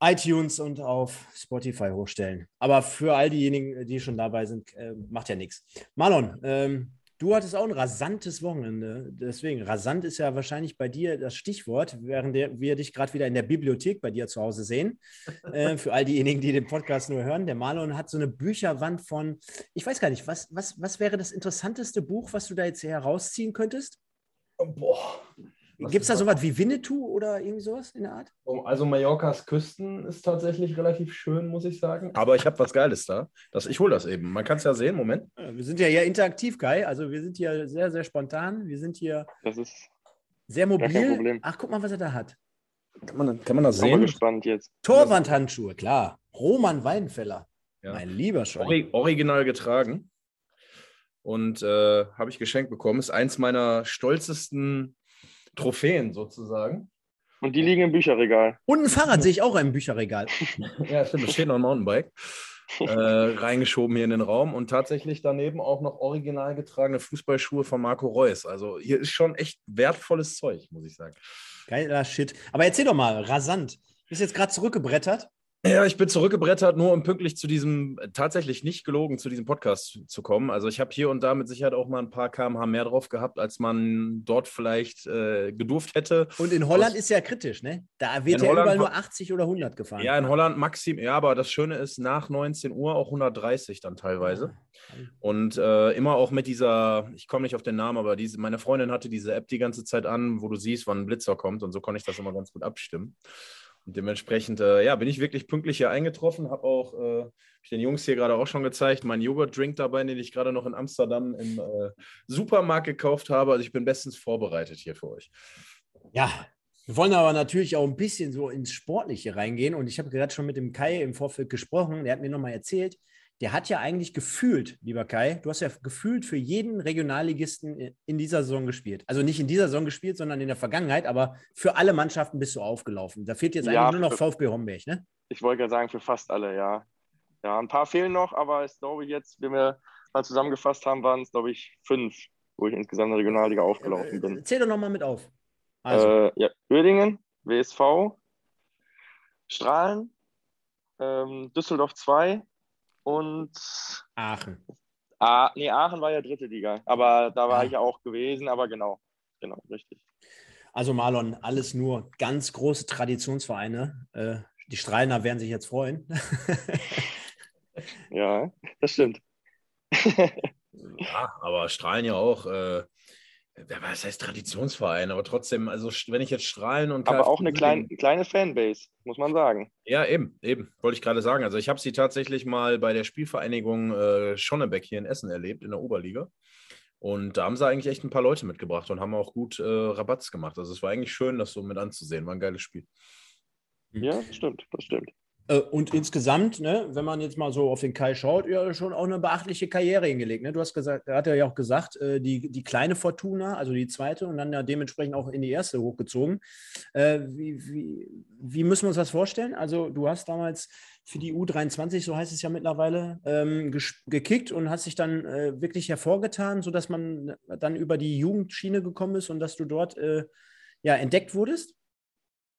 iTunes und auf Spotify hochstellen. Aber für all diejenigen, die schon dabei sind, äh, macht ja nichts. Marlon, ähm, du hattest auch ein rasantes Wochenende. Deswegen, rasant ist ja wahrscheinlich bei dir das Stichwort, während wir dich gerade wieder in der Bibliothek bei dir zu Hause sehen. Äh, für all diejenigen, die den Podcast nur hören. Der Marlon hat so eine Bücherwand von, ich weiß gar nicht, was, was, was wäre das interessanteste Buch, was du da jetzt herausziehen könntest? Boah, Gibt es da sowas wie Winnetou oder irgendwie sowas in der Art? Also Mallorcas Küsten ist tatsächlich relativ schön, muss ich sagen. Aber ich habe was Geiles da. Das, ich hole das eben. Man kann es ja sehen. Moment. Wir sind ja hier interaktiv, Kai. Also wir sind hier sehr, sehr spontan. Wir sind hier Das ist sehr mobil. Problem. Ach, guck mal, was er da hat. Kann man, kann man das Bin mal sehen? gespannt jetzt. Torwandhandschuhe, klar. Roman Weidenfeller. Ja. Mein lieber. Ori original getragen. Und äh, habe ich geschenkt bekommen. Ist eins meiner stolzesten Trophäen sozusagen. Und die liegen im Bücherregal. Und ein Fahrrad sehe ich auch im Bücherregal. Ja, stimmt. Es steht noch ein Mountainbike. äh, reingeschoben hier in den Raum und tatsächlich daneben auch noch original getragene Fußballschuhe von Marco Reus. Also hier ist schon echt wertvolles Zeug, muss ich sagen. Geiler Shit. Aber erzähl doch mal, rasant. Bist jetzt gerade zurückgebrettert? Ja, ich bin zurückgebrettert, nur um pünktlich zu diesem, äh, tatsächlich nicht gelogen, zu diesem Podcast zu- kommen. Also ich habe hier und da mit Sicherheit auch mal ein paar kmh mehr drauf gehabt, als man dort vielleicht äh, gedurft hätte. Und in Holland Aus- ist ja kritisch, ne? Da wird ja Holland überall nur ho- 80 oder 100 gefahren. Ja, in Holland maxim, ja, aber das Schöne ist, nach 19 Uhr auch 130 dann teilweise. Und äh, immer auch mit dieser, ich komme nicht auf den Namen, aber diese, meine Freundin hatte diese App die ganze Zeit an, wo du siehst, wann ein Blitzer kommt und so konnte ich das immer ganz gut abstimmen. Und dementsprechend, äh, ja, bin ich wirklich pünktlich hier eingetroffen, habe auch, äh, ich den Jungs hier gerade auch schon gezeigt, meinen Joghurt-Drink dabei, den ich gerade noch in Amsterdam im äh, Supermarkt gekauft habe. Also ich bin bestens vorbereitet hier für euch. Ja, wir wollen aber natürlich auch ein bisschen so ins Sportliche reingehen. Und ich habe gerade schon mit dem Kai im Vorfeld gesprochen. Der hat mir nochmal erzählt, der hat ja eigentlich gefühlt, lieber Kai, du hast ja gefühlt für jeden Regionalligisten in dieser Saison gespielt. Also nicht in dieser Saison gespielt, sondern in der Vergangenheit, aber für alle Mannschaften bist du aufgelaufen. Da fehlt jetzt Ja, eigentlich nur noch VfB Homberg, ne? Ich wollte gerade sagen, für fast alle, ja. Ja, ein paar fehlen noch, aber es glaube ich jetzt, wenn wir mal zusammengefasst haben, waren es, glaube ich, fünf, wo ich insgesamt in der Regionalliga aufgelaufen bin. Zähl doch nochmal mit auf. Also, Äh, ja, Uerdingen, WSV, Strahlen, ähm, Düsseldorf 2 und Aachen. Ah, nee, Aachen war ja dritte Liga, aber da war Ah. ich ja auch gewesen, aber genau, genau, richtig. Also Marlon, alles nur ganz große Traditionsvereine. Äh, die Strahlner werden sich jetzt freuen. Ja, das stimmt. Ja, aber Strahlen ja auch, äh, was heißt Traditionsverein, aber trotzdem, also wenn ich jetzt Strahlen und aber auch eine kleine, kleine Fanbase, muss man sagen. Ja, eben, eben, wollte ich gerade sagen. Also ich habe sie tatsächlich mal bei der Spielvereinigung äh, Schonnebeck hier in Essen erlebt, in der Oberliga. Und da haben sie eigentlich echt ein paar Leute mitgebracht und haben auch gut äh, Rabatz gemacht. Also es war eigentlich schön, das so mit anzusehen. War ein geiles Spiel. Ja, das stimmt, das stimmt. Äh, Und insgesamt, ne, wenn man jetzt mal so auf den Kai schaut, ja, schon auch eine beachtliche Karriere hingelegt. Ne? Du hast gesagt, er hat ja auch gesagt, äh, die, die kleine Fortuna, also die zweite und dann ja dementsprechend auch in die erste hochgezogen. Äh, wie, wie, wie müssen wir uns das vorstellen? Also, du hast damals für die U23, so heißt es ja mittlerweile, ähm, gekickt und hast dich dann wirklich hervorgetan, sodass man dann über die Jugendschiene gekommen ist und dass du dort ja, entdeckt wurdest?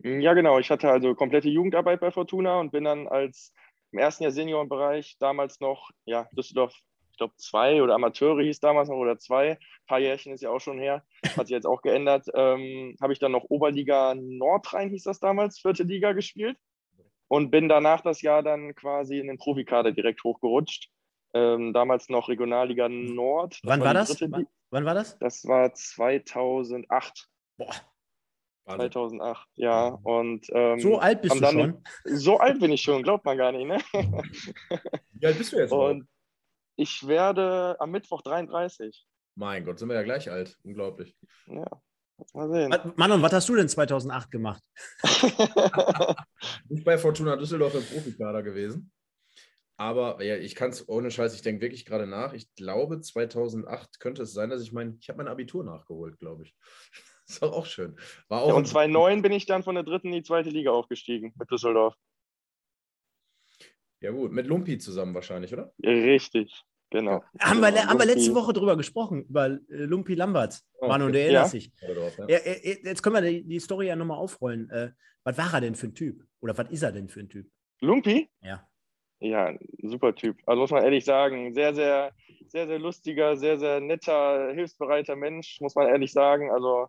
Ja, genau. Ich hatte also komplette Jugendarbeit bei Fortuna und bin dann als im ersten Jahr Seniorenbereich damals noch, ja, Düsseldorf, ich glaube, zwei oder Amateure hieß damals noch oder zwei. Ein paar Jährchen ist ja auch schon her, hat sich jetzt auch geändert. Ähm, Habe ich dann noch Oberliga Nordrhein, hieß das damals, vierte Liga gespielt und bin danach das Jahr dann quasi in den Profikader direkt hochgerutscht. Ähm, damals noch Regionalliga Nord. Wann war die das? Wann, wann war das? Das war 2008. Boah, 2008, ja. Und ähm, so alt bist du dann schon. so alt bin ich schon, glaubt man gar nicht, ne? Wie alt bist du jetzt? Und ich werde am Mittwoch 33. mein Gott, sind wir ja gleich alt. Unglaublich. Ja, mal sehen. Manon, was hast du denn 2008 gemacht? Nicht bei Fortuna Düsseldorf im Profikader gewesen. Aber ja, ich kann es ohne Scheiß, ich denke wirklich gerade nach. Ich glaube, 2008 könnte es sein, dass ich mein, ich habe mein Abitur nachgeholt, glaube ich. Ist doch auch schön. War auch ja, und ein- 2009 bin ich dann von der dritten in die zweite Liga aufgestiegen mit Düsseldorf. Ja, gut, mit Lumpi zusammen wahrscheinlich, oder? Richtig. Genau. Haben, wir, haben wir letzte. Woche drüber gesprochen, über äh, Lumpi Lamberts. Ah, Manu, okay. du erinnerst Ja. drauf, ja. Ja, äh, äh, jetzt können wir die, die Story ja nochmal aufrollen. Was war er denn für ein Typ? Oder was ist er denn für ein Typ? Lumpi? Ja. Ja, super Typ. Also muss man ehrlich sagen, sehr, sehr, sehr, sehr lustiger, sehr, sehr netter, hilfsbereiter Mensch, muss man ehrlich sagen. Also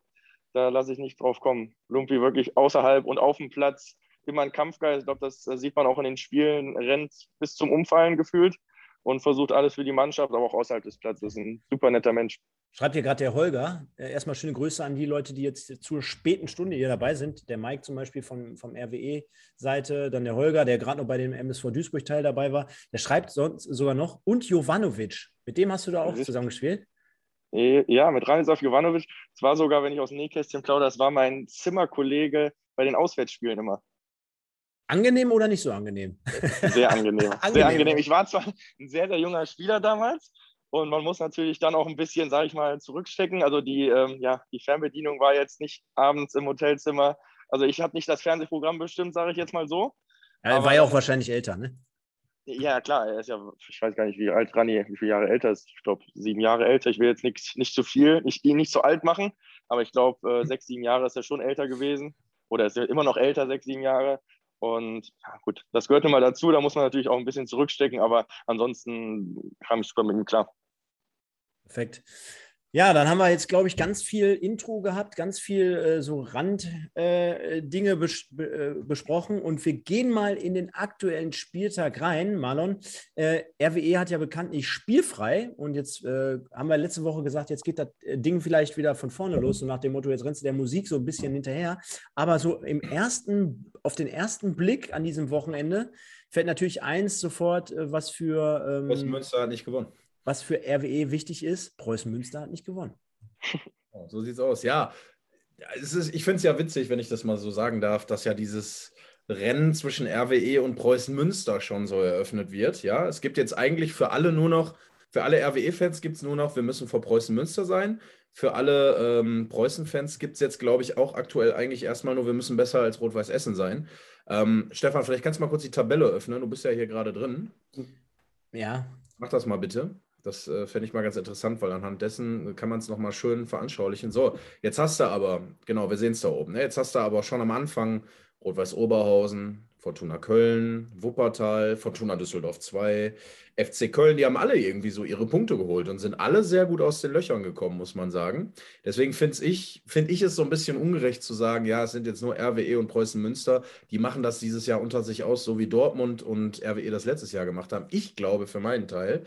da lasse ich nicht drauf kommen. Lumpi wirklich außerhalb und auf dem Platz immer ein Kampfgeist. Ich glaube, das äh, sieht man auch in den Spielen, rennt bis zum Umfallen gefühlt und versucht alles für die Mannschaft, aber auch außerhalb des Platzes. Ein super netter Mensch. Schreibt hier gerade der Holger. Äh, erstmal schöne Grüße an die Leute, die jetzt zur späten Stunde hier dabei sind. Der Mike zum Beispiel von, vom RWE-Seite, dann der Holger, der gerade noch bei dem MSV Duisburg-Teil dabei war. Der schreibt sonst sogar noch. Und Jovanovic. Mit dem hast du da auch zusammengespielt? Eh, Ja, mit Ranislav Jovanovic. Es war sogar, wenn ich aus dem Nähkästchen plaudere, das war mein Zimmerkollege bei den Auswärtsspielen immer. Angenehm oder nicht so angenehm? Sehr angenehm. Angenehm. Sehr angenehm. Ich war zwar ein sehr, sehr junger Spieler damals und man muss natürlich dann auch ein bisschen, sage ich mal, zurückstecken. Also die, ähm, ja, die Fernbedienung war jetzt nicht abends im Hotelzimmer. Also ich habe nicht das Fernsehprogramm bestimmt, sage ich jetzt mal so. Er Aber- war ja auch wahrscheinlich älter, ne? Ja, klar, er ist ja, ich weiß gar nicht, wie alt Rani, wie viele Jahre älter ist. Ich glaube, sieben Jahre älter. Ich will jetzt nicht, nicht zu viel, nicht, ihn nicht so alt machen, aber ich glaube, äh, sechs, sieben Jahre ist er schon älter gewesen. Oder ist er immer noch älter, sechs, sieben Jahre. Und ja, gut, das gehört nun mal dazu. Da muss man natürlich auch ein bisschen zurückstecken, aber ansonsten kam ich super mit ihm klar. Perfekt. Ja, dann haben wir jetzt, glaube ich, ganz viel Intro gehabt, ganz viel äh, so Randdinge äh, bes be äh, besprochen und wir gehen mal in den aktuellen Spieltag rein. Marlon, äh, RWE hat ja bekanntlich spielfrei und jetzt äh, haben wir letzte Woche gesagt, jetzt geht das äh, Ding vielleicht wieder von vorne los, so nach dem Motto, jetzt rennst du der Musik so ein bisschen hinterher. Aber so im ersten, auf den ersten Blick an diesem Wochenende fällt natürlich eins sofort, was für ähm, Münster hat nicht gewonnen. Was für RWE wichtig ist, Preußen Münster hat nicht gewonnen. Oh, so sieht's aus. Ja, es ist, ich finde es ja witzig, wenn ich das mal so sagen darf, dass ja dieses Rennen zwischen RWE und Preußen Münster schon so eröffnet wird. Ja, es gibt jetzt eigentlich für alle nur noch, für alle RWE-Fans gibt es nur noch, wir müssen vor Preußen Münster sein. Für alle ähm, Preußen-Fans gibt es jetzt, glaube ich, auch aktuell eigentlich erstmal nur, wir müssen besser als Rot-Weiß Essen sein. Ähm, Stefan, vielleicht kannst du mal kurz die Tabelle öffnen. Du bist ja hier gerade drin. Ja, Mach das mal bitte. Das äh, fände ich mal ganz interessant, weil anhand dessen kann man es nochmal schön veranschaulichen. So, jetzt hast du aber, genau, wir sehen es da oben, ne? jetzt hast du aber schon am Anfang Rot-Weiß Oberhausen, Fortuna Köln, Wuppertal, Fortuna Düsseldorf 2, FC Köln, die haben alle irgendwie so ihre Punkte geholt und sind alle sehr gut aus den Löchern gekommen, muss man sagen. Deswegen finde ich, find ich es so ein bisschen ungerecht zu sagen, ja, es sind jetzt nur RWE und Preußen Münster, die machen das dieses Jahr unter sich aus, so wie Dortmund und RWE das letztes Jahr gemacht haben. Ich glaube für meinen Teil,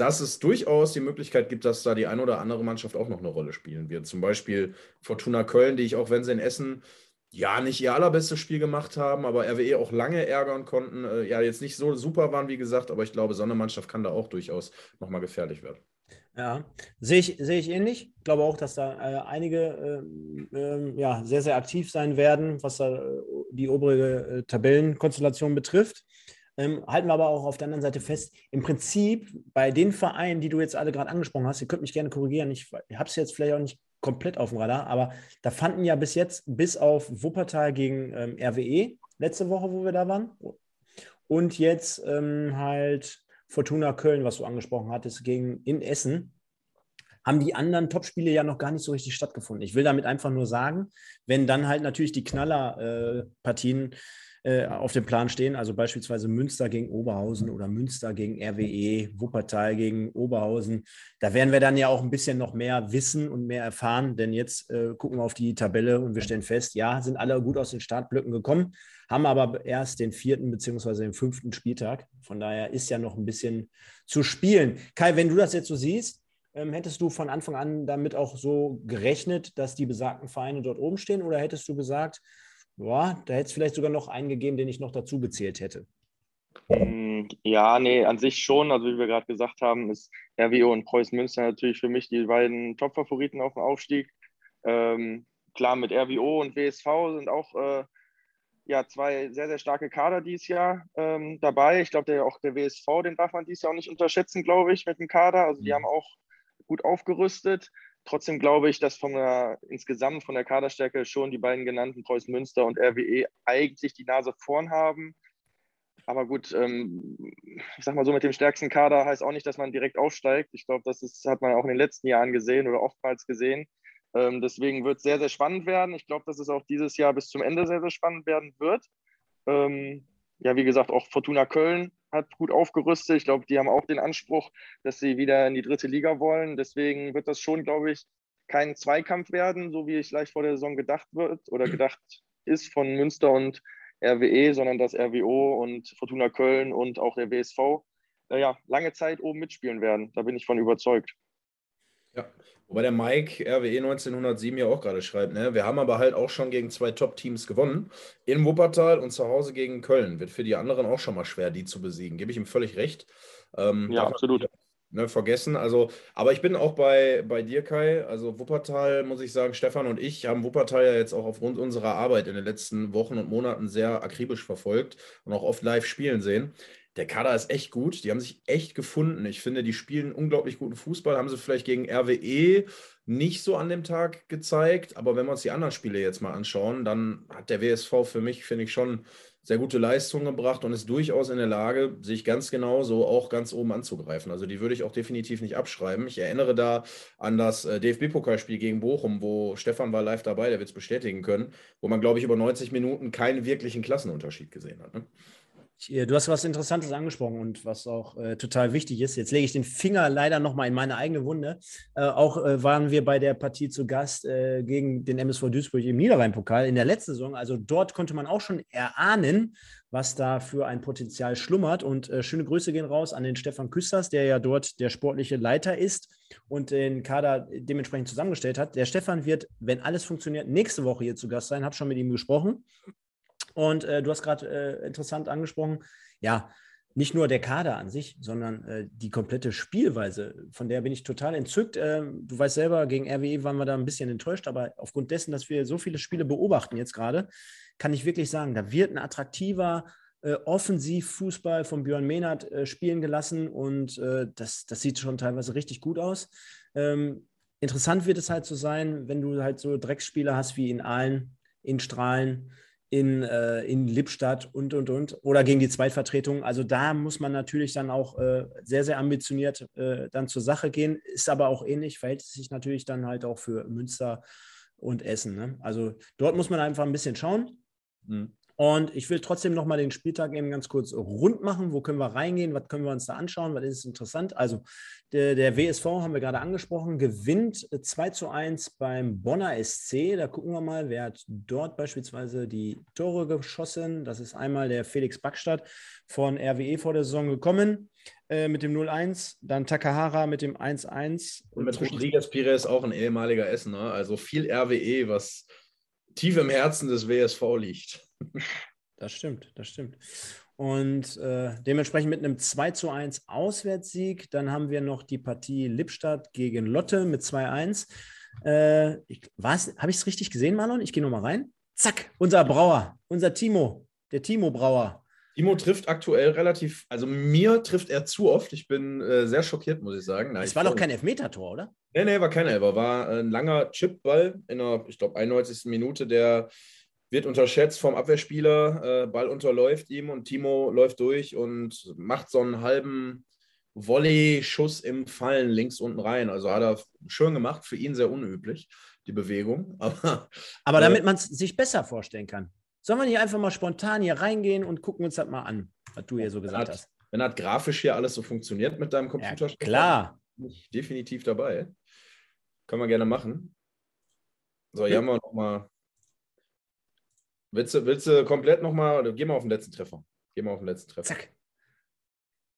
dass es durchaus die Möglichkeit gibt, dass da die eine oder andere Mannschaft auch noch eine Rolle spielen wird. Zum Beispiel Fortuna Köln, die ich auch, wenn sie in Essen ja nicht ihr allerbestes Spiel gemacht haben, aber RWE auch lange ärgern konnten. Äh, ja, jetzt nicht so super waren, wie gesagt, aber ich glaube, so eine Mannschaft kann da auch durchaus nochmal gefährlich werden. ja. Sehe ich, sehe ich ähnlich. Ich glaube auch, dass da äh, einige ähm, ähm, ja, sehr, sehr aktiv sein werden, was da äh, die obere äh, Tabellenkonstellation betrifft. Ähm, halten wir aber auch auf der anderen Seite fest, im Prinzip bei den Vereinen, die du jetzt alle gerade angesprochen hast, ihr könnt mich gerne korrigieren, ich, ich habe es jetzt vielleicht auch nicht komplett auf dem Radar, aber da fanden ja bis jetzt, bis auf Wuppertal gegen ähm, RWE, letzte Woche, wo wir da waren, und jetzt ähm, halt Fortuna Köln, was du angesprochen hattest, gegen in Essen, haben die anderen Topspiele ja noch gar nicht so richtig stattgefunden. Ich will damit einfach nur sagen, wenn dann halt natürlich die Knallerpartien äh, auf dem Plan stehen, also beispielsweise Münster gegen Oberhausen oder Münster gegen RWE, Wuppertal gegen Oberhausen, da werden wir dann ja auch ein bisschen noch mehr wissen und mehr erfahren, denn jetzt äh, gucken wir auf die Tabelle und wir stellen fest, ja, sind alle gut aus den Startblöcken gekommen, haben aber erst den vierten beziehungsweise den fünften Spieltag. Von daher ist ja noch ein bisschen zu spielen. Kai, wenn du das jetzt so siehst, ähm, hättest du von Anfang an damit auch so gerechnet, dass die besagten Vereine dort oben stehen oder hättest du gesagt, ja, da hätte es vielleicht sogar noch einen gegeben, den ich noch dazu gezählt hätte? Mm, Ja, nee, an sich schon. Also wie wir gerade gesagt haben, ist RWO und Preußen Münster natürlich für mich die beiden Top-Favoriten auf dem Aufstieg. Ähm, klar, mit RWO und WSV sind auch äh, ja, zwei sehr, sehr starke Kader dieses Jahr ähm, dabei. Ich glaube, der, auch der WSV, den darf man dieses Jahr auch nicht unterschätzen, glaube ich, mit dem Kader. Also die Mhm. haben auch gut aufgerüstet. Trotzdem glaube ich, dass von der, insgesamt von der Kaderstärke schon die beiden genannten Preußen Münster und RWE eigentlich die Nase vorn haben. Aber gut, ähm, ich sag mal so, mit dem stärksten Kader heißt auch nicht, dass man direkt aufsteigt. Ich glaube, das ist, hat man auch in den letzten Jahren gesehen oder oftmals gesehen. Ähm, deswegen wird es sehr, sehr spannend werden. Ich glaube, dass es auch dieses Jahr bis zum Ende sehr, sehr spannend werden wird. Ähm, ja, wie gesagt, auch Fortuna Köln hat gut aufgerüstet. Ich glaube, die haben auch den Anspruch, dass sie wieder in die dritte Liga wollen. Deswegen wird das schon, glaube ich, kein Zweikampf werden, so wie es leicht vor der Saison gedacht wird oder gedacht ist von Münster und RWE, sondern dass RWO und Fortuna Köln und auch der WSV ja, lange Zeit oben mitspielen werden. Da bin ich von überzeugt. Ja, wobei der Mike RWE 1907 ja auch gerade schreibt, ne? wir haben aber halt auch schon gegen zwei Top-Teams gewonnen. In Wuppertal und zu Hause gegen Köln. Wird für die anderen auch schon mal schwer, die zu besiegen. Gebe ich ihm völlig recht. Ähm, ja, absolut. Ne, vergessen. Also, aber ich bin auch bei, bei dir, Kai. Also Wuppertal, muss ich sagen, Stefan und ich haben Wuppertal ja jetzt auch aufgrund unserer Arbeit in den letzten Wochen und Monaten sehr akribisch verfolgt und auch oft live spielen sehen der Kader ist echt gut. Die haben sich echt gefunden. Ich finde, die spielen unglaublich guten Fußball. Haben sie vielleicht gegen RWE nicht so an dem Tag gezeigt. Aber wenn wir uns die anderen Spiele jetzt mal anschauen, dann hat der WSV für mich, finde ich, schon sehr gute Leistungen gebracht und ist durchaus in der Lage, sich ganz genau so auch ganz oben anzugreifen. Also die würde ich auch definitiv nicht abschreiben. Ich erinnere da an das äh, DFB-Pokalspiel gegen Bochum, wo Stefan war live dabei, der wird es bestätigen können, wo man, glaube ich, über 90 Minuten keinen wirklichen Klassenunterschied gesehen hat. Ne? Du hast was Interessantes angesprochen und was auch äh, total wichtig ist. Jetzt lege ich den Finger leider nochmal in meine eigene Wunde. Äh, auch äh, waren wir bei der Partie zu Gast äh, gegen den MSV Duisburg im Niederrhein-Pokal in der letzten Saison. Also dort konnte man auch schon erahnen, was da für ein Potenzial schlummert. Und äh, schöne Grüße gehen raus an den Stefan Küsters, der ja dort der sportliche Leiter ist und den Kader dementsprechend zusammengestellt hat. Der Stefan wird, wenn alles funktioniert, nächste Woche hier zu Gast sein. Habe schon mit ihm gesprochen. Und äh, du hast gerade äh, interessant angesprochen, ja, nicht nur der Kader an sich, sondern äh, die komplette Spielweise, von der bin ich total entzückt. Ähm, du weißt selber, gegen RWE waren wir da ein bisschen enttäuscht, aber aufgrund dessen, dass wir so viele Spiele beobachten jetzt gerade, kann ich wirklich sagen, da wird ein attraktiver äh, Offensivfußball von Björn Mehnert äh, spielen gelassen und äh, das, das sieht schon teilweise richtig gut aus. Ähm, interessant wird es halt so sein, wenn du halt so Drecksspieler hast wie in Aalen, in Strahlen, in, äh, in Lippstadt und, und, und. Oder gegen die Zweitvertretung. Also da muss man natürlich dann auch äh, sehr, sehr ambitioniert äh, dann zur Sache gehen. Ist aber auch ähnlich, verhält sich natürlich dann halt auch für Münster und Essen. Ne? Also dort muss man einfach ein bisschen schauen. Mhm. Und ich will trotzdem nochmal den Spieltag eben ganz kurz rund machen. Wo können wir reingehen? Was können wir uns da anschauen? Was ist interessant? Also, der, der WSV haben wir gerade angesprochen, gewinnt 2 zu 1 beim Bonner SC. Da gucken wir mal, wer hat dort beispielsweise die Tore geschossen. Das ist einmal der Felix Backstadt von RWE vor der Saison gekommen äh, mit dem 0-1. Dann Takahara mit dem 1-1. Und mit Rodriguez Pires auch ein ehemaliger Essener. Also viel RWE, was tief im Herzen des WSV liegt. Das stimmt, das stimmt. Und äh, dementsprechend mit einem 2 zu 1 Auswärtssieg. Dann haben wir noch die Partie Lippstadt gegen Lotte mit 2-1. Äh, Habe ich es richtig gesehen, Marlon? Ich gehe nochmal rein. Zack, unser Brauer, unser Timo, der Timo Brauer. Timo trifft aktuell relativ, also mir trifft er zu oft. Ich bin äh, sehr schockiert, muss ich sagen. Es war doch kein Elfmeter-Tor, oder? Nee, nee, war kein Elfer. War ein langer Chipball in der, ich glaube, 91. Minute, der wird unterschätzt vom Abwehrspieler. Äh, Ball unterläuft ihm und Timo läuft durch und macht so einen halben Volley-Schuss im Fallen links unten rein. Also hat er schön gemacht, für ihn sehr unüblich, die Bewegung. Aber, Aber damit äh, man es sich besser vorstellen kann. Sollen wir nicht einfach mal spontan hier reingehen und gucken uns das mal an, was du hier so gesagt hat, hast? Wenn das grafisch hier alles so funktioniert mit deinem Computer, ja, klar. bin ich definitiv dabei. Können wir gerne machen. So, hier hm. haben wir nochmal Willst du, willst du komplett nochmal, geh mal auf den letzten Treffer. Geh mal auf den letzten Treffer. Zack.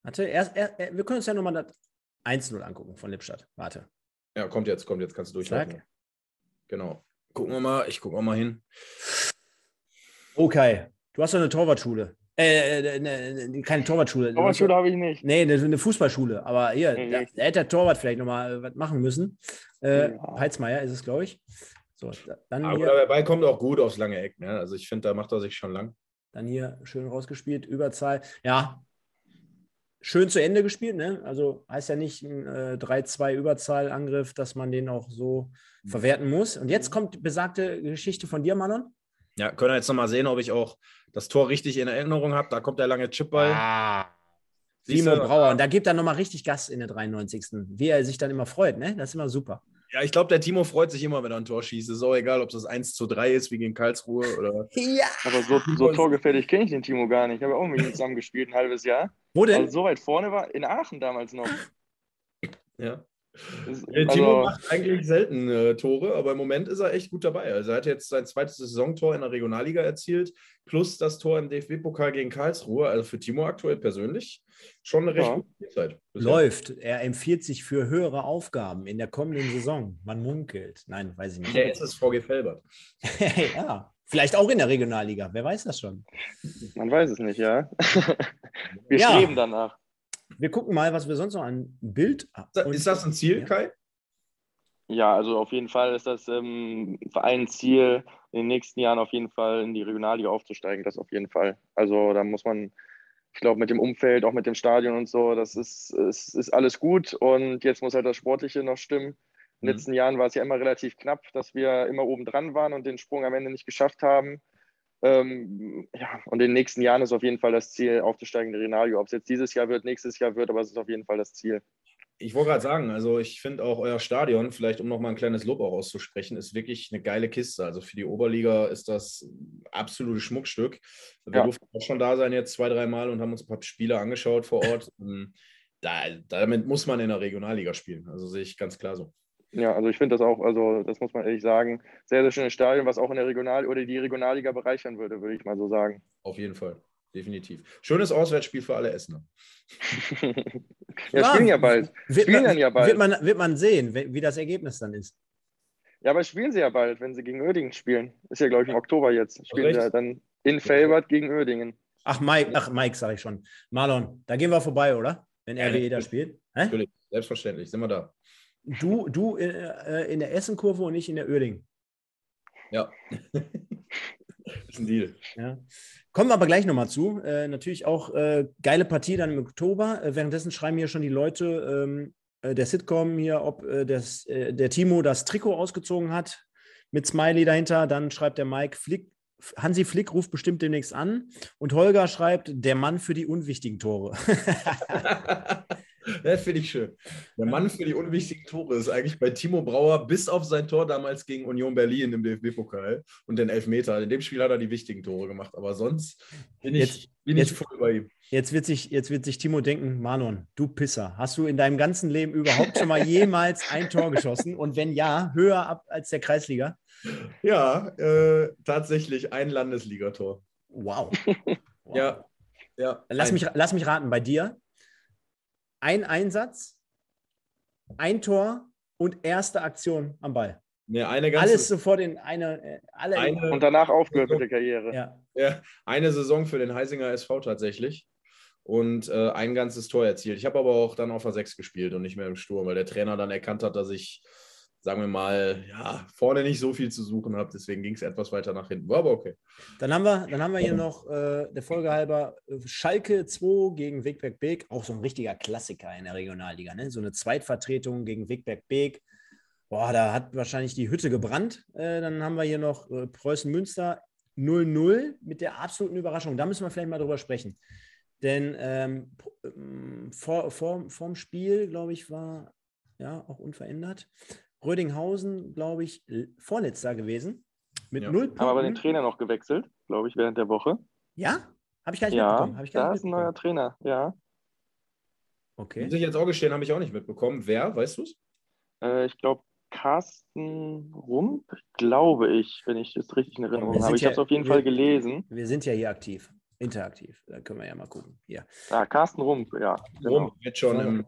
Warte, erst, erst, wir können uns ja nochmal das 1-0 angucken von Lippstadt. Warte. Ja, kommt jetzt, kommt jetzt, kannst du durchlaufen. Zack. Genau. Gucken wir mal, ich gucke auch mal hin. Okay, du hast doch eine Torwartschule. Äh, äh ne, ne, keine Torwartschule. Torwartschule habe ich nicht. Nee, eine, eine Fußballschule. Aber hier, nee, da, da, hätte der Torwart vielleicht nochmal äh, was machen müssen. Äh, ja. Heizmeier ist es, glaube ich. So, dann Aber hier, dabei kommt auch gut aufs lange Eck. Ne? Also ich finde, da macht er sich schon lang. Dann hier schön rausgespielt, Überzahl. Ja, schön zu Ende gespielt. Ne? Also heißt ja nicht ein äh, 3-2 Überzahlangriff, dass man den auch so mhm. verwerten muss. Und jetzt kommt besagte Geschichte von dir, Manon. Ja, können wir jetzt nochmal sehen, ob ich auch das Tor richtig in Erinnerung habe. Da kommt der lange Chipball. Ah. Timo Brauer. Und da gibt er nochmal richtig Gas in der 93. Wie er sich dann immer freut, ne? Das ist immer super. Ja, ich glaube, der Timo freut sich immer, wenn er ein Tor schießt. Ist auch egal, ob es das 1 zu 3 ist, wie gegen Karlsruhe oder. ja! Aber so, so torgefährlich kenne ich den Timo gar nicht. Ich habe auch mit ihm zusammen gespielt, ein halbes Jahr. Wo denn? Also so weit vorne war, in Aachen damals noch. Ja. Das, also, Timo macht eigentlich selten äh, Tore, aber im Moment ist er echt gut dabei. Also er hat jetzt sein zweites Saisontor in der Regionalliga erzielt, plus das Tor im DFB-Pokal gegen Karlsruhe. Also für Timo aktuell persönlich schon eine recht ja. gute Zeit. Läuft. Er empfiehlt sich für höhere Aufgaben in der kommenden Saison. Man munkelt. Nein, weiß ich nicht. Der ist es VG Felbert. ja, vielleicht auch in der Regionalliga. Wer weiß das schon? Man weiß es nicht, ja. Wir ja. streben danach. Wir gucken mal, was wir sonst noch an Bild haben. Ist das ein Ziel, Kai? Ja, also auf jeden Fall ist das ähm, Vereinsziel, in den nächsten Jahren auf jeden Fall in die Regionalliga aufzusteigen. Das auf jeden Fall. Also da muss man, ich glaube, mit dem Umfeld, auch mit dem Stadion und so, das ist, ist, ist alles gut. Und jetzt muss halt das Sportliche noch stimmen. In den mhm. letzten Jahren war es ja immer relativ knapp, dass wir immer oben dran waren und den Sprung am Ende nicht geschafft haben. Ähm, ja, und in den nächsten Jahren ist auf jeden Fall das Ziel, aufzusteigen in Regionalliga. Ob es jetzt dieses Jahr wird, nächstes Jahr wird, aber es ist auf jeden Fall das Ziel. Ich wollte gerade sagen, also ich finde auch euer Stadion, vielleicht um nochmal ein kleines Lob auch auszusprechen, ist wirklich eine geile Kiste. Also für die Oberliga ist das absolutes Schmuckstück. Wir ja. durften auch schon da sein jetzt zwei, dreimal und haben uns ein paar Spiele angeschaut vor Ort. da, damit muss man in der Regionalliga spielen. Also sehe ich ganz klar so. Ja, also ich finde das auch, also das muss man ehrlich sagen, sehr, sehr schönes Stadion, was auch in der Regional- oder die Regionalliga bereichern würde, würde ich mal so sagen. Auf jeden Fall, definitiv. Schönes Auswärtsspiel für alle Essener. ja, ja, spielen ja bald. Wird spielen man, ja bald. Wird man, wird man sehen, wie das Ergebnis dann ist. Ja, aber spielen sie ja bald, wenn sie gegen Oerdingen spielen. Ist ja, glaube ich, im Oktober jetzt. Spielen sie ja dann in Felbert gegen Oerdingen. Ach, Mike, ach, Mike, sage ich schon. Marlon, da gehen wir vorbei, oder? Wenn RWE da spielt. Hä? Natürlich, selbstverständlich, sind wir da. Du, du äh, äh, in der Essenkurve und ich in der Örding. Ja. das ist ein Deal. Ja. Kommen wir aber gleich nochmal zu. Äh, natürlich auch äh, geile Partie dann im Oktober. Äh, währenddessen schreiben hier schon die Leute ähm, äh, der Sitcom hier, ob das, der Timo das Trikot ausgezogen hat mit Smiley dahinter. Dann schreibt der Mike, Flick, Hansi Flick ruft bestimmt demnächst an. Und Holger schreibt, der Mann für die unwichtigen Tore. Das finde ich schön. Der Mann für die unwichtigen Tore ist eigentlich bei Timo Brauer bis auf sein Tor damals gegen Union Berlin im DFB-Pokal und den Elfmeter. In dem Spiel hat er die wichtigen Tore gemacht, aber sonst bin ich, jetzt, bin ich voll bei ihm. Jetzt wird, sich, jetzt wird sich Timo denken, Manon, du Pisser, hast du in deinem ganzen Leben überhaupt schon mal jemals ein Tor geschossen? Und wenn ja, höher ab als der Kreisliga? Ja, äh, tatsächlich ein Landesligator. Wow. wow. Ja, ja. Lass mich, lass mich raten, bei dir? Ein Einsatz, ein Tor und erste Aktion am Ball. Nee, eine ganze, Alles sofort in eine, äh, alle eine, und danach aufgehört mit der Karriere. Ja. ja. eine Saison für den Heisinger SV tatsächlich und äh, ein ganzes Tor erzielt. Ich habe aber auch dann auf der 6 gespielt und nicht mehr im Sturm, weil der Trainer dann erkannt hat, dass ich sagen wir mal, ja, vorne nicht so viel zu suchen habe. Deswegen ging es etwas weiter nach hinten. War aber okay. Dann haben wir, dann haben wir hier noch äh, der Folge halber äh, Schalke 2 gegen Wigberg Beek. Auch so ein richtiger Klassiker in der Regionalliga. Ne? So eine Zweitvertretung gegen Wigberg Beek. Boah, da hat wahrscheinlich die Hütte gebrannt. Äh, dann haben wir hier noch äh, Preußen Münster 0-0 mit der absoluten Überraschung. Da müssen wir vielleicht mal drüber sprechen. Denn ähm, ähm vor, vor, vorm Spiel, glaube ich, war ja auch unverändert. Rödinghausen, glaube ich, vorletzter gewesen. Mit ja. null Punkten. Haben aber den Trainer noch gewechselt, glaube ich, während der Woche. Ja? Habe ich gar nicht ja, mitbekommen. Hab ich gar da nicht ist ein neuer Trainer, ja. Okay. Muss ich jetzt auch gestehen, habe ich auch nicht mitbekommen. Wer, weißt du es? Äh, ich glaube, Carsten Rump, glaube ich, wenn ich das richtig in Erinnerung habe. Ich habe es auf jeden wir, Fall gelesen. Wir sind ja hier aktiv, interaktiv. Da können wir ja mal gucken. Hier. Ja, Carsten Rump, ja. Genau. Rump, jetzt schon im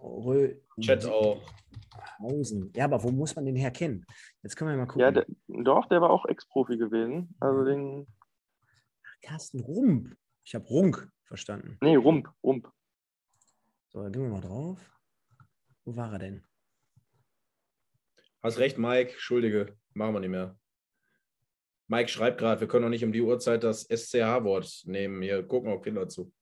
Chat auch. Hausen. Ja, aber wo muss man den herkennen? Jetzt können wir mal gucken. Ja, der, doch, der war auch Ex-Profi gewesen. Also den. Carsten Rump. Ich habe Runk verstanden. Nee, Rump, Rump. So, dann gehen wir mal drauf. Wo war er denn? Hast recht, Mike. Entschuldige, machen wir nicht mehr. Mike schreibt gerade, wir können doch nicht um die Uhrzeit das SCH-Wort nehmen. Hier gucken auch Kinder zu.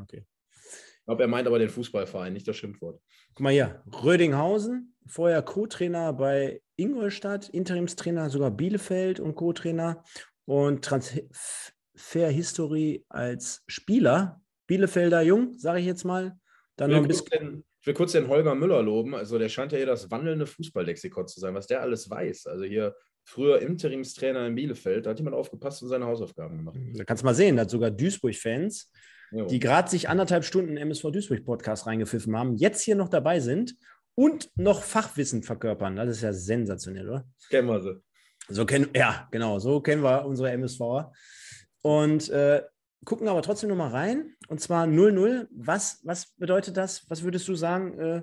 Okay. Ich glaube, er meint aber den Fußballverein, nicht das Schimpfwort. Guck mal hier, Rödinghausen, vorher Co-Trainer bei Ingolstadt, Interimstrainer sogar Bielefeld und Co-Trainer und Transferhistorie als Spieler. Bielefelder Jung, sage ich jetzt mal. Dann noch ein bisschen. Ich will kurz den Holger Müller loben. Also der scheint ja hier das wandelnde Fußballlexikon zu sein, was der alles weiß. Also hier früher Interimstrainer in Bielefeld, da hat jemand aufgepasst und seine Hausaufgaben gemacht. Da kannst du mal sehen, da hat sogar Duisburg-Fans, die gerade sich anderthalb Stunden MSV Duisburg-Podcast reingepfiffen haben, jetzt hier noch dabei sind und noch Fachwissen verkörpern. Das ist ja sensationell, oder? Kennen wir sie. So kennen, ja, genau, so kennen wir unsere MSVer. Und äh, gucken aber trotzdem nochmal rein. Und zwar 0-0. Was, was bedeutet das? Was würdest du sagen, äh,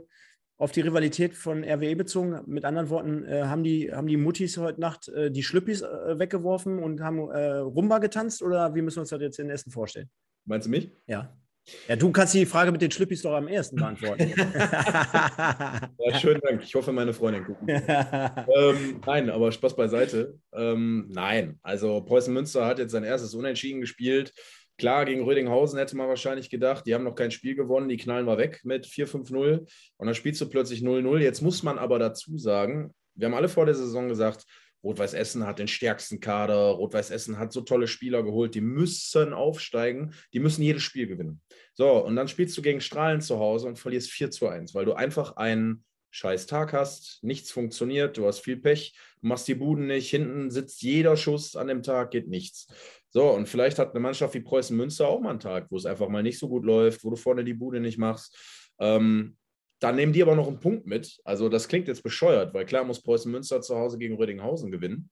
auf die Rivalität von RWE bezogen? Mit anderen Worten, äh, haben, die, haben die Muttis heute Nacht äh, die Schlüppis äh, weggeworfen und haben äh, Rumba getanzt? Oder wie müssen wir uns das jetzt in Essen vorstellen? Meinst du mich? Ja. Ja, du kannst die Frage mit den Schlüppis doch am ersten beantworten. ja, schönen Dank. Ich hoffe, meine Freundin guckt. ähm, nein, aber Spaß beiseite. Ähm, nein, also Preußen Münster hat jetzt sein erstes Unentschieden gespielt. Klar, gegen Rödinghausen hätte man wahrscheinlich gedacht, die haben noch kein Spiel gewonnen, die knallen wir weg mit 4-5-0 und dann spielst du plötzlich 0-0. Jetzt muss man aber dazu sagen, wir haben alle vor der Saison gesagt, Rot-Weiß Essen hat den stärksten Kader, Rot-Weiß Essen hat so tolle Spieler geholt, die müssen aufsteigen, die müssen jedes Spiel gewinnen. So, und dann spielst du gegen Strahlen zu Hause und verlierst 4 zu 1, weil du einfach einen scheiß Tag hast, nichts funktioniert, du hast viel Pech, machst die Buden nicht, hinten sitzt jeder Schuss an dem Tag, geht nichts. So, und vielleicht hat eine Mannschaft wie Preußen Münster auch mal einen Tag, wo es einfach mal nicht so gut läuft, wo du vorne die Bude nicht machst. Ähm, dann nehmen die aber noch einen Punkt mit. Also, das klingt jetzt bescheuert, weil klar muss Preußen Münster zu Hause gegen Rödinghausen gewinnen.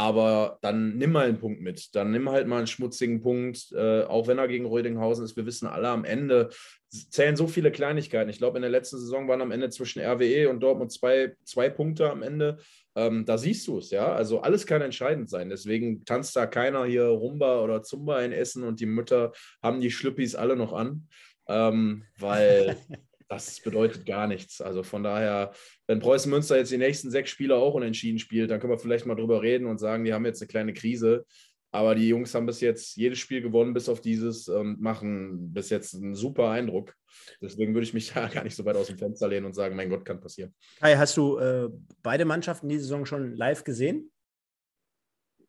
Aber dann nimm mal einen Punkt mit. Dann nimm halt mal einen schmutzigen Punkt, äh, auch wenn er gegen Rödinghausen ist. Wir wissen alle, am Ende zählen so viele Kleinigkeiten. Ich glaube, in der letzten Saison waren am Ende zwischen RWE und Dortmund zwei, zwei Punkte am Ende. Ähm, da siehst du es, ja. Also alles kann entscheidend sein. Deswegen tanzt da keiner hier Rumba oder Zumba in Essen und die Mütter haben die Schlüppis alle noch an. Ähm, weil das bedeutet gar nichts. Also von daher, wenn Preußen Münster jetzt die nächsten sechs Spiele auch unentschieden spielt, dann können wir vielleicht mal drüber reden und sagen, die haben jetzt eine kleine Krise. Aber die Jungs haben bis jetzt jedes Spiel gewonnen, bis auf dieses und machen bis jetzt einen super Eindruck. Deswegen würde ich mich da gar nicht so weit aus dem Fenster lehnen und sagen, mein Gott, kann passieren. Kai, hast du äh, beide Mannschaften die Saison schon live gesehen?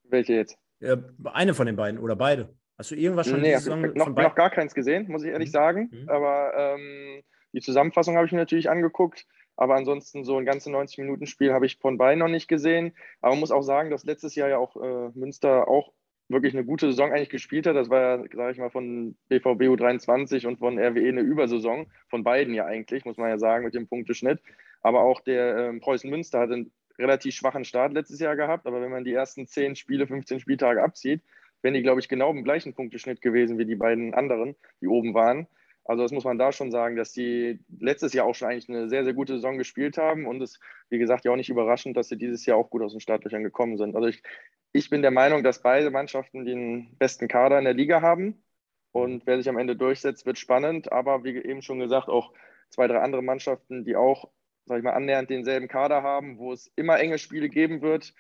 Welche jetzt? Ja, eine von den beiden oder beide. Hast du irgendwas schon nee, Saison noch, noch gar keins gesehen, muss ich ehrlich mhm. sagen. Mhm. Aber ähm, die Zusammenfassung habe ich mir natürlich angeguckt. Aber ansonsten so ein ganzes 90-Minuten-Spiel habe ich von beiden noch nicht gesehen. Aber man muss auch sagen, dass letztes Jahr ja auch äh, Münster auch wirklich eine gute Saison eigentlich gespielt hat. Das war ja, sage ich mal, von BVB U23 und von RWE eine Übersaison. Von beiden ja eigentlich, muss man ja sagen, mit dem Punkteschnitt. Aber auch der äh, Preußen Münster hat einen relativ schwachen Start letztes Jahr gehabt. Aber wenn man die ersten 10 Spiele, 15 Spieltage abzieht, wären die, glaube ich, genau im gleichen Punkteschnitt gewesen wie die beiden anderen, die oben waren. Also das muss man da schon sagen, dass die letztes Jahr auch schon eigentlich eine sehr, sehr gute Saison gespielt haben und es, wie gesagt, ja auch nicht überraschend, dass sie dieses Jahr auch gut aus den Startlöchern gekommen sind. Also ich, ich bin der Meinung, dass beide Mannschaften den besten Kader in der Liga haben und wer sich am Ende durchsetzt, wird spannend, aber wie eben schon gesagt, auch zwei, drei andere Mannschaften, die auch, sag ich mal, annähernd denselben Kader haben, wo es immer enge Spiele geben wird,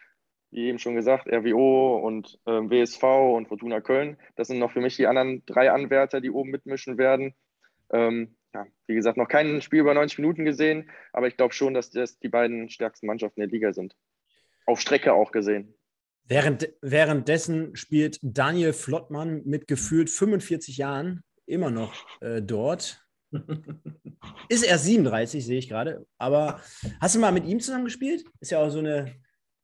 wie eben schon gesagt, RWO und äh, WSV und Fortuna Köln. Das sind noch für mich die anderen drei Anwärter, die oben mitmischen werden. Ähm, ja, wie gesagt, noch kein Spiel über 90 Minuten gesehen, aber ich glaube schon, dass das die beiden stärksten Mannschaften der Liga sind. Auf Strecke auch gesehen. Während, währenddessen spielt Daniel Flottmann mit gefühlt 45 Jahren immer noch äh, dort. Ist erst 37, sehe ich gerade. Aber hast du mal mit ihm zusammen gespielt? Ist ja auch so eine,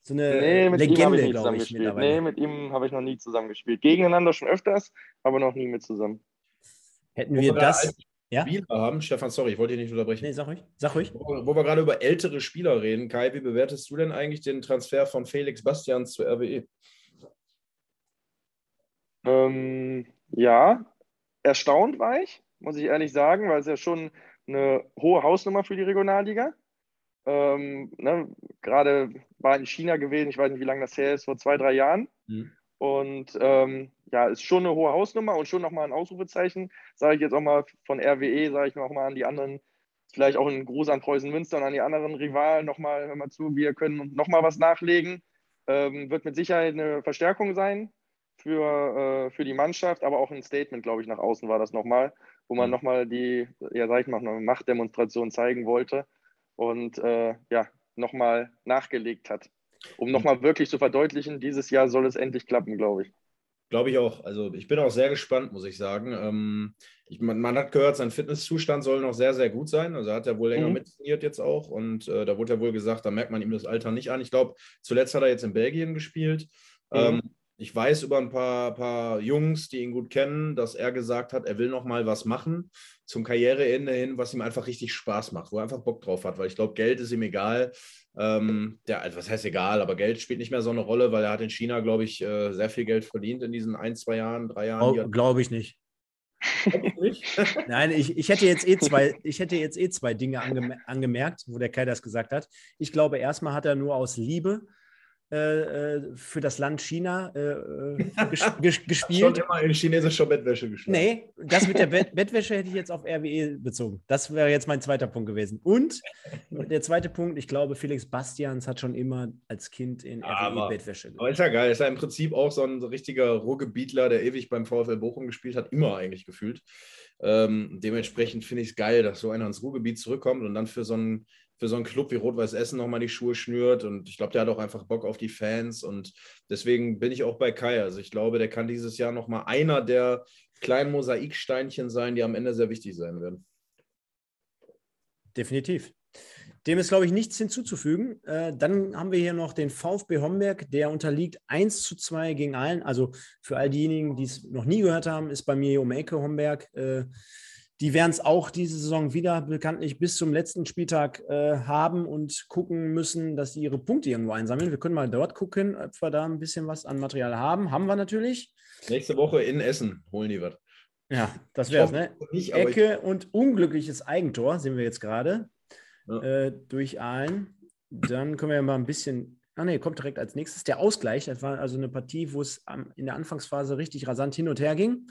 so eine nee, mit Legende, ihm glaube ich. Mittlerweile. Nee, mit ihm habe ich noch nie zusammen gespielt. Gegeneinander schon öfters, aber noch nie mit zusammen. Hätten wir das ja? Spieler haben. Stefan, sorry, ich wollte dich nicht unterbrechen. Nee, sag ruhig. Sag ruhig. Wo, wo, wir gerade über ältere Spieler reden, Kai, wie bewertest du denn eigentlich den Transfer von Felix Bastians zu RWE? Ähm, ja, erstaunt war ich, muss ich ehrlich sagen, weil es ja schon eine hohe Hausnummer für die Regionalliga. Ähm, ne, gerade war in China gewesen, ich weiß nicht, wie lange das her ist, vor zwei, drei Jahren. Mhm. Und ähm, ja, ist schon eine hohe Hausnummer und schon nochmal ein Ausrufezeichen, sage ich jetzt auch mal von RWE, sage ich nochmal an die anderen, vielleicht auch ein Gruß an Preußen Münster und an die anderen Rivalen nochmal, hör mal zu, wir können nochmal was nachlegen. Ähm, wird mit Sicherheit eine Verstärkung sein für, äh, für die Mannschaft, aber auch ein Statement, glaube ich, nach außen war das nochmal, wo man mhm. nochmal die, ja, sag ich mal, eine Machtdemonstration zeigen wollte und äh, ja, nochmal nachgelegt hat. Um nochmal wirklich zu verdeutlichen, dieses Jahr soll es endlich klappen, glaube ich. Glaube ich auch. Also ich bin auch sehr gespannt, muss ich sagen. Ähm, ich, man, man, hat gehört, sein Fitnesszustand soll noch sehr, sehr gut sein. Also hat er wohl länger mhm. mittrainiert jetzt auch. Und äh, da wurde ja wohl gesagt, da merkt man ihm das Alter nicht an. Ich glaube, zuletzt hat er jetzt in Belgien gespielt. Mhm. Ähm, ich weiß über ein paar, paar Jungs, die ihn gut kennen, dass er gesagt hat, er will noch mal was machen zum Karriereende hin, was ihm einfach richtig Spaß macht, wo er einfach Bock drauf hat, weil ich glaube, Geld ist ihm egal. Ähm, der, also was heißt egal, aber Geld spielt nicht mehr so eine Rolle, weil er hat in China, glaube ich, äh, sehr viel Geld verdient in diesen ein, zwei Jahren, drei Jahren. Oh, glaube ich nicht. Nein, ich, ich, hätte jetzt eh zwei, ich hätte jetzt eh zwei Dinge ange, angemerkt, wo der Kai das gesagt hat. Ich glaube, erstmal hat er nur aus Liebe äh, äh, für das Land China äh, äh ges ges gespielt. Schon immer in chinesischer Bettwäsche gespielt. Nee, das mit der Bett Bettwäsche hätte ich jetzt auf RWE bezogen. Das wäre jetzt mein zweiter Punkt gewesen. Und der zweite Punkt, ich glaube, Felix Bastians hat schon immer als Kind in RWE Bettwäsche gespielt. Aber ist ja geil. Ist ja im Prinzip auch so ein richtiger Ruhrgebietler, der ewig beim VfL Bochum gespielt hat, immer eigentlich gefühlt. Ähm, dementsprechend finde ich es geil, dass so einer ins Ruhrgebiet zurückkommt und dann für so einen für so einen Club wie Rot-Weiß Essen nochmal die Schuhe schnürt. Und ich glaube, der hat auch einfach Bock auf die Fans. Und deswegen bin ich auch bei Kai. Also ich glaube, der kann dieses Jahr nochmal einer der kleinen Mosaiksteinchen sein, die am Ende sehr wichtig sein werden. Definitiv. Dem ist, glaube ich, nichts hinzuzufügen. Äh, dann haben wir hier noch den VfB Homberg, der unterliegt 1 zu 2 gegen allen. Also für all diejenigen, die es noch nie gehört haben, ist bei mir um Homberg. Äh, die werden es auch diese Saison wieder bekanntlich bis zum letzten Spieltag äh, haben und gucken müssen, dass sie ihre Punkte irgendwo einsammeln. Wir können mal dort gucken, ob wir da ein bisschen was an Material haben. Haben wir natürlich. Nächste Woche in Essen holen die was. Ja, das wäre es, ne? Nicht, Ecke und unglückliches Eigentor sehen wir jetzt gerade ja. äh, durch ein. Dann können wir ja mal ein bisschen. Ah ne, kommt direkt als nächstes der Ausgleich. Das war also eine Partie, wo es in der Anfangsphase richtig rasant hin und her ging.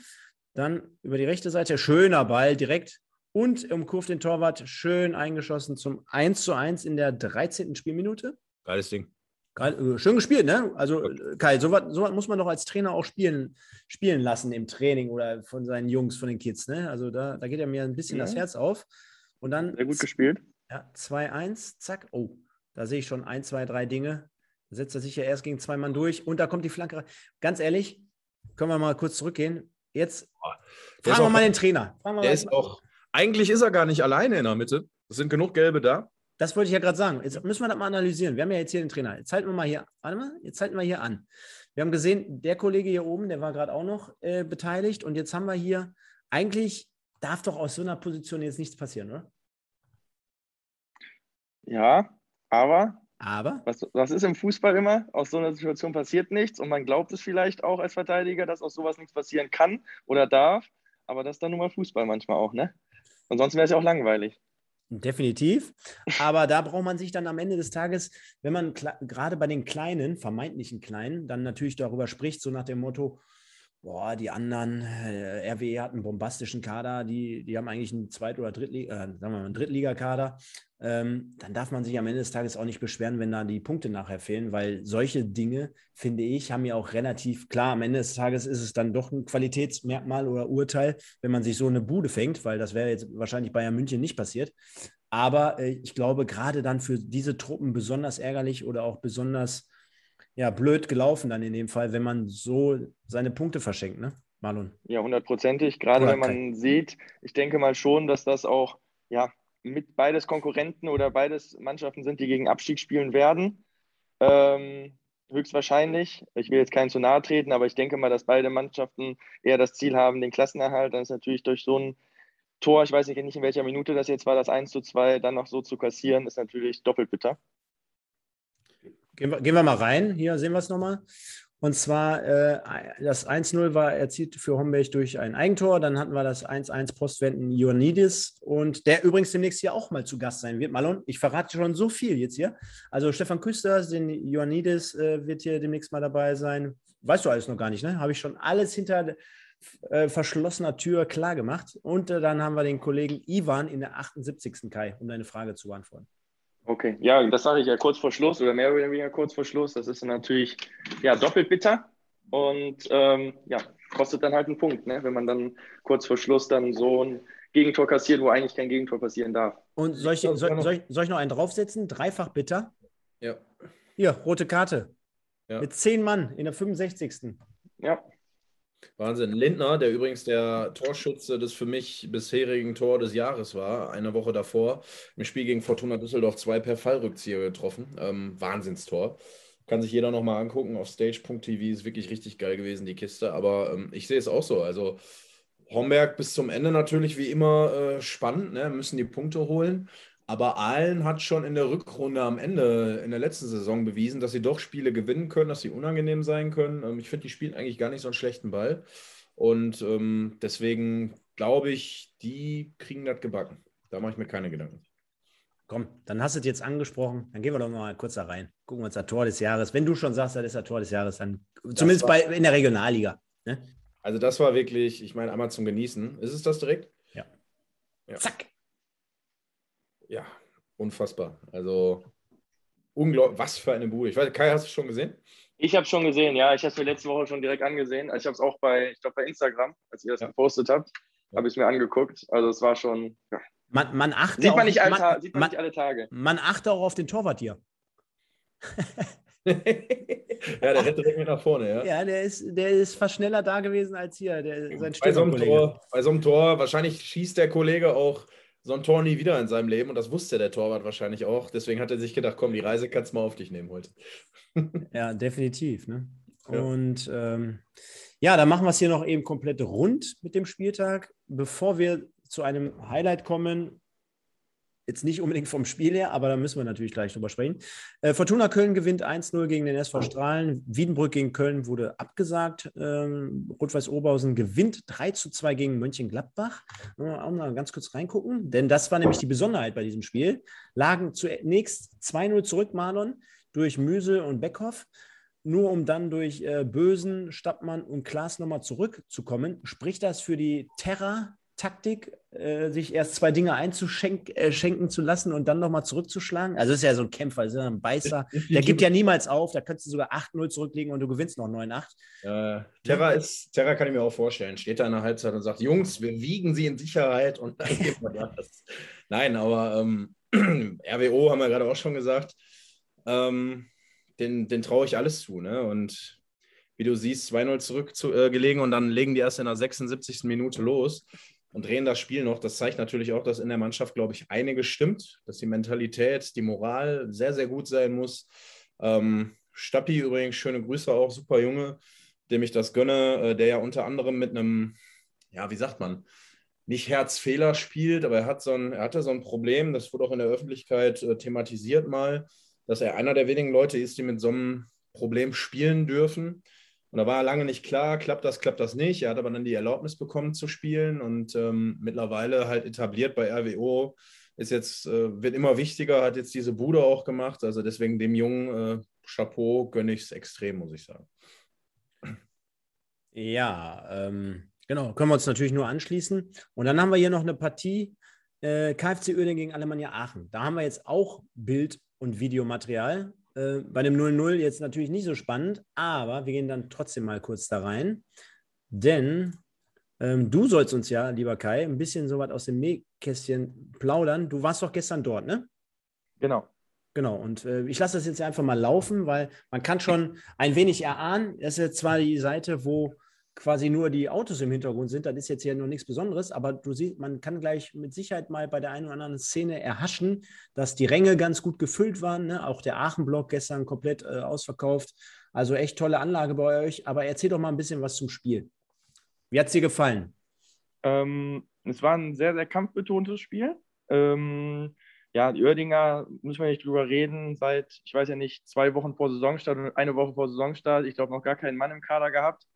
Dann über die rechte Seite, schöner Ball direkt und umkurvt den Torwart, schön eingeschossen zum 1 zu 1 in der 13. Spielminute. Geiles Ding. Geil, äh, schön gespielt, ne? Also, Kai, so was, so muss man doch als Trainer auch spielen, spielen lassen im Training oder von seinen Jungs, von den Kids, ne? Also, da, da geht ja mir ein bisschen ja. das Herz auf. Und dann. Sehr gut gespielt. Ja, 2-1, zack. Oh, da sehe ich schon ein, zwei, drei Dinge. Da setzt er sich ja erst gegen zwei Mann durch und da kommt die Flanke. Ganz ehrlich, können wir mal kurz zurückgehen. Jetzt fragen wir mal den Trainer. der mal ist auch, eigentlich ist er gar nicht alleine in der Mitte. Es sind genug Gelbe da. Das wollte ich ja gerade sagen. Jetzt müssen wir das mal analysieren. Wir haben ja jetzt hier den Trainer. Jetzt halten wir mal hier, warte mal, jetzt halten wir hier an. Wir haben gesehen, der Kollege hier oben, der war gerade auch noch äh, beteiligt. Und jetzt haben wir hier, eigentlich darf doch aus so einer Position jetzt nichts passieren, oder? Ja, aber aber? Was, was ist im Fußball immer? Aus so einer Situation passiert nichts und man glaubt es vielleicht auch als Verteidiger, dass aus sowas nichts passieren kann oder darf. Aber das ist dann nun mal Fußball manchmal auch, ne? Ansonsten wäre es ja auch langweilig. Definitiv. Aber da braucht man sich dann am Ende des Tages, wenn man gerade bei den Kleinen, vermeintlichen Kleinen, dann natürlich darüber spricht, so nach dem Motto, boah, die anderen, äh, RWE hat einen bombastischen Kader, die, die haben eigentlich einen Zweit- oder Drittliga, äh, sagen wir mal, einen Drittligakader. Ähm, dann darf man sich am Ende des Tages auch nicht beschweren, wenn da die Punkte nachher fehlen, weil solche Dinge, finde ich, haben ja auch relativ klar, am Ende des Tages ist es dann doch ein Qualitätsmerkmal oder Urteil, wenn man sich so eine Bude fängt, weil das wäre jetzt wahrscheinlich Bayern München nicht passiert. Aber äh, ich glaube, gerade dann für diese Truppen besonders ärgerlich oder auch besonders ja, blöd gelaufen dann in dem Fall, wenn man so seine Punkte verschenkt, ne, Marlon? Ja, hundertprozentig. Gerade wenn man sieht, ich denke mal schon, dass das auch, ja, mit beides Konkurrenten oder beides Mannschaften sind, die gegen Abstieg spielen werden. Ähm, höchstwahrscheinlich. Ich will jetzt keinen zu nahe treten, aber ich denke mal, dass beide Mannschaften eher das Ziel haben, den Klassenerhalt. Dann ist natürlich durch so ein Tor, ich weiß nicht, in welcher Minute das jetzt war, das 1 zu 2 dann noch so zu kassieren, ist natürlich doppelt bitter. Gehen wir, gehen wir mal rein. Hier sehen wir es nochmal. Und zwar äh, das 1-0 war erzielt für Homberg durch ein Eigentor. Dann hatten wir das 1-1 Postwenden Ioannidis und der übrigens demnächst hier auch mal zu Gast sein wird. Malon, ich verrate schon so viel jetzt hier. Also Stefan Küsters, den Ioannidis äh, wird hier demnächst mal dabei sein. Weißt du alles noch gar nicht, ne? Habe ich schon alles hinter äh, verschlossener Tür klar gemacht. Und äh, dann haben wir den Kollegen Ivan in der 78. Kai, um deine Frage zu beantworten. Okay, ja, das sage ich ja kurz vor Schluss oder mehr oder weniger kurz vor Schluss. Das ist natürlich ja, doppelt bitter und ähm, ja, kostet dann halt einen Punkt, ne? wenn man dann kurz vor Schluss dann so ein Gegentor kassiert, wo eigentlich kein Gegentor passieren darf. Und soll ich, soll, soll, ich, soll ich noch einen draufsetzen? Dreifach bitter? Ja. Hier, rote Karte. Ja. Mit zehn Mann in der 65. Ja. Wahnsinn. Lindner, der übrigens der Torschütze des für mich bisherigen Tor des Jahres war, eine Woche davor, im Spiel gegen Fortuna Düsseldorf zwei per Fallrückzieher getroffen. Ähm, Wahnsinnstor. Kann sich jeder nochmal angucken. Auf stage.tv ist wirklich richtig geil gewesen, die Kiste. Aber ähm, ich sehe es auch so. Also Homberg bis zum Ende natürlich wie immer äh, spannend, ne? müssen die Punkte holen. Aber Aalen hat schon in der Rückrunde am Ende in der letzten Saison bewiesen, dass sie doch Spiele gewinnen können, dass sie unangenehm sein können. Ähm, ich finde, die spielen eigentlich gar nicht so einen schlechten Ball. Und ähm, deswegen glaube ich, die kriegen das gebacken. Da mache ich mir keine Gedanken. Komm, dann hast du es jetzt angesprochen. Dann gehen wir doch mal kurz da rein. Gucken wir uns das Tor des Jahres. Wenn du schon sagst, das ist das Tor des Jahres, dann das zumindest bei, in der Regionalliga. Ne? Also, das war wirklich, ich meine, einmal zum Genießen. Ist es das direkt? Ja. ja. Zack ja, unfassbar. Also unglaublich, was für eine Bude. Ich weiß, Kai, hast du es schon gesehen? Ich habe es schon gesehen, ja. Ich habe es mir letzte Woche schon direkt angesehen. Also ich habe es auch bei, ich glaube, bei Instagram, als ihr das ja. gepostet habt, ja. habe ich es mir angeguckt. Also es war schon. Ja. Man, man achtet sieht man, nicht, alle, man, sieht man, man, nicht alle Tage. Man achtet auch auf den Torwart hier. ja, der rennt direkt mit nach vorne, ja. Ja, der ist, der ist fast schneller da gewesen als hier, der, sein bei so, einem Tor, bei so einem Tor, wahrscheinlich schießt der Kollege auch so ein Tor nie wieder in seinem Leben und das wusste der Torwart wahrscheinlich auch. Deswegen hat er sich gedacht, komm, die Reise kannst du mal auf dich nehmen heute. ja, definitiv. Ne? Ja. Und ähm, ja, dann machen wir es hier noch eben komplett rund mit dem Spieltag. Bevor wir zu einem Highlight kommen, Jetzt nicht unbedingt vom Spiel her, aber da müssen wir natürlich gleich drüber sprechen. Äh, Fortuna Köln gewinnt 1-0 gegen den SV Strahlen. Wiedenbrück gegen Köln wurde abgesagt. Ähm, Rot-Weiß Oberhausen gewinnt 3-2 gegen Mönchengladbach. Auch mal ganz kurz reingucken, denn das war nämlich die Besonderheit bei diesem Spiel. Lagen zunächst 2-0 zurück, Marlon, durch Müsel und Beckhoff nur um dann durch äh, Bösen, Stappmann und Klaas nochmal zurückzukommen. Spricht das für die Terra Taktik, äh, sich erst zwei Dinge einzuschenken äh, zu lassen und dann nochmal zurückzuschlagen? Also ist ja so ein Kämpfer, ist ja ein Beißer. Der gibt ja niemals auf. Da könntest du sogar 8-0 zurücklegen und du gewinnst noch 9-8. Äh, Terra ist, Terra kann ich mir auch vorstellen, steht da in der Halbzeit und sagt, Jungs, wir wiegen sie in Sicherheit und dann geben wir das. Nein, aber ähm, RWO haben wir gerade auch schon gesagt, ähm, den, den traue ich alles zu. Ne? Und wie du siehst, 2-0 zurückgelegen äh, und dann legen die erst in der 76. Minute los und drehen das Spiel noch. Das zeigt natürlich auch, dass in der Mannschaft, glaube ich, einiges stimmt, dass die Mentalität, die Moral sehr, sehr gut sein muss. Ähm, Stappi übrigens, schöne Grüße auch, super Junge, dem ich das gönne, äh, der ja unter anderem mit einem, ja, wie sagt man, nicht Herzfehler spielt, aber er, hat so ein, er hatte so ein Problem, das wurde auch in der Öffentlichkeit äh, thematisiert mal, dass er einer der wenigen Leute ist, die mit so einem Problem spielen dürfen. Und da war lange nicht klar, klappt das, klappt das nicht. Er hat aber dann die Erlaubnis bekommen zu spielen und ähm, mittlerweile halt etabliert bei RWO. Ist jetzt, äh, wird immer wichtiger, hat jetzt diese Bude auch gemacht. Also deswegen dem Jungen äh, Chapeau gönne ich es extrem, muss ich sagen. Ja, ähm, genau, können wir uns natürlich nur anschließen. Und dann haben wir hier noch eine Partie äh, KfC Uerdingen gegen Alemannia Aachen. Da haben wir jetzt auch Bild- und Videomaterial. Äh, bei dem 0-0 jetzt natürlich nicht so spannend, aber wir gehen dann trotzdem mal kurz da rein. Denn ähm, du sollst uns ja, lieber Kai, ein bisschen so was aus dem Nähkästchen plaudern. Du warst doch gestern dort, ne? Genau. Genau, und äh, ich lasse das jetzt einfach mal laufen, weil man kann schon ein wenig erahnen. Das ist jetzt zwar die Seite, wo quasi nur die Autos im Hintergrund sind, das ist jetzt hier noch nichts Besonderes, aber du siehst, man kann gleich mit Sicherheit mal bei der einen oder anderen Szene erhaschen, dass die Ränge ganz gut gefüllt waren. Ne? Auch der Aachen-Block gestern komplett äh, ausverkauft. Also echt tolle Anlage bei euch. Aber erzähl doch mal ein bisschen was zum Spiel. Wie hat es dir gefallen? Ähm, es war ein sehr, sehr kampfbetontes Spiel. Ähm, ja, die Oerdinger, müssen wir nicht drüber reden, seit, ich weiß ja nicht, zwei Wochen vor Saisonstart und eine Woche vor Saisonstart, ich glaube, noch gar keinen Mann im Kader gehabt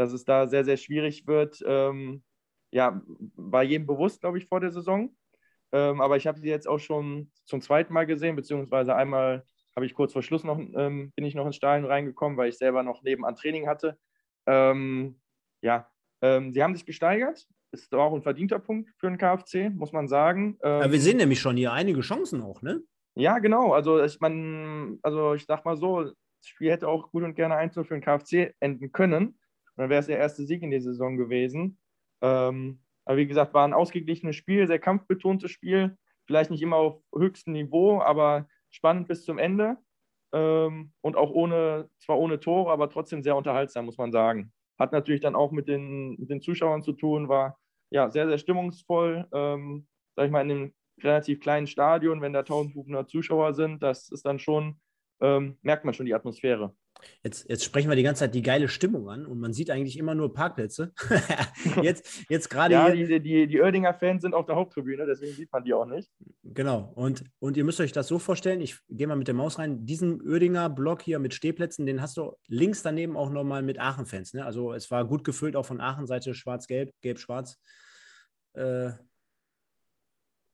dass es da sehr, sehr schwierig wird. Ähm, ja, war jedem bewusst, glaube ich, vor der Saison. Ähm, aber ich habe sie jetzt auch schon zum zweiten Mal gesehen, beziehungsweise einmal habe ich kurz vor Schluss noch, ähm, bin ich noch ins Stadion reingekommen, weil ich selber noch nebenan Training hatte. Ähm, ja, ähm, sie haben sich gesteigert. Ist auch ein verdienter Punkt für den KfC, muss man sagen. ja, wir ähm, sehen nämlich schon hier einige Chancen auch, ne? Ja, genau. Also ich meine, also ich sag mal so, das Spiel hätte auch gut und gerne 1 für den KfC enden können dann wäre es der erste Sieg in der Saison gewesen. Ähm, aber wie gesagt, war ein ausgeglichenes Spiel, sehr kampfbetontes Spiel. Vielleicht nicht immer auf höchstem Niveau, aber spannend bis zum Ende. ähm, und auch ohne, zwar ohne Tore, aber trotzdem sehr unterhaltsam, muss man sagen. Hat natürlich dann auch mit den, mit den Zuschauern zu tun, war ja sehr, sehr stimmungsvoll. Ähm, sag ich mal, in einem relativ kleinen Stadion, wenn da 1500 Zuschauer sind, das ist dann schon, ähm, merkt man schon die Atmosphäre. Jetzt, jetzt sprechen wir die ganze Zeit die geile Stimmung an und man sieht eigentlich immer nur Parkplätze. jetzt jetzt gerade. ja, die, die, die Oerdinger Fans sind auf der Haupttribüne, deswegen sieht man die auch nicht. Genau. Und, und ihr müsst euch das so vorstellen, ich gehe mal mit der Maus rein, diesen Oerdinger Block hier mit Stehplätzen, den hast du links daneben auch nochmal mit Aachen-Fans. Ne? Also es war gut gefüllt, auch von Aachen-Seite schwarz-gelb, gelb-schwarz. Äh,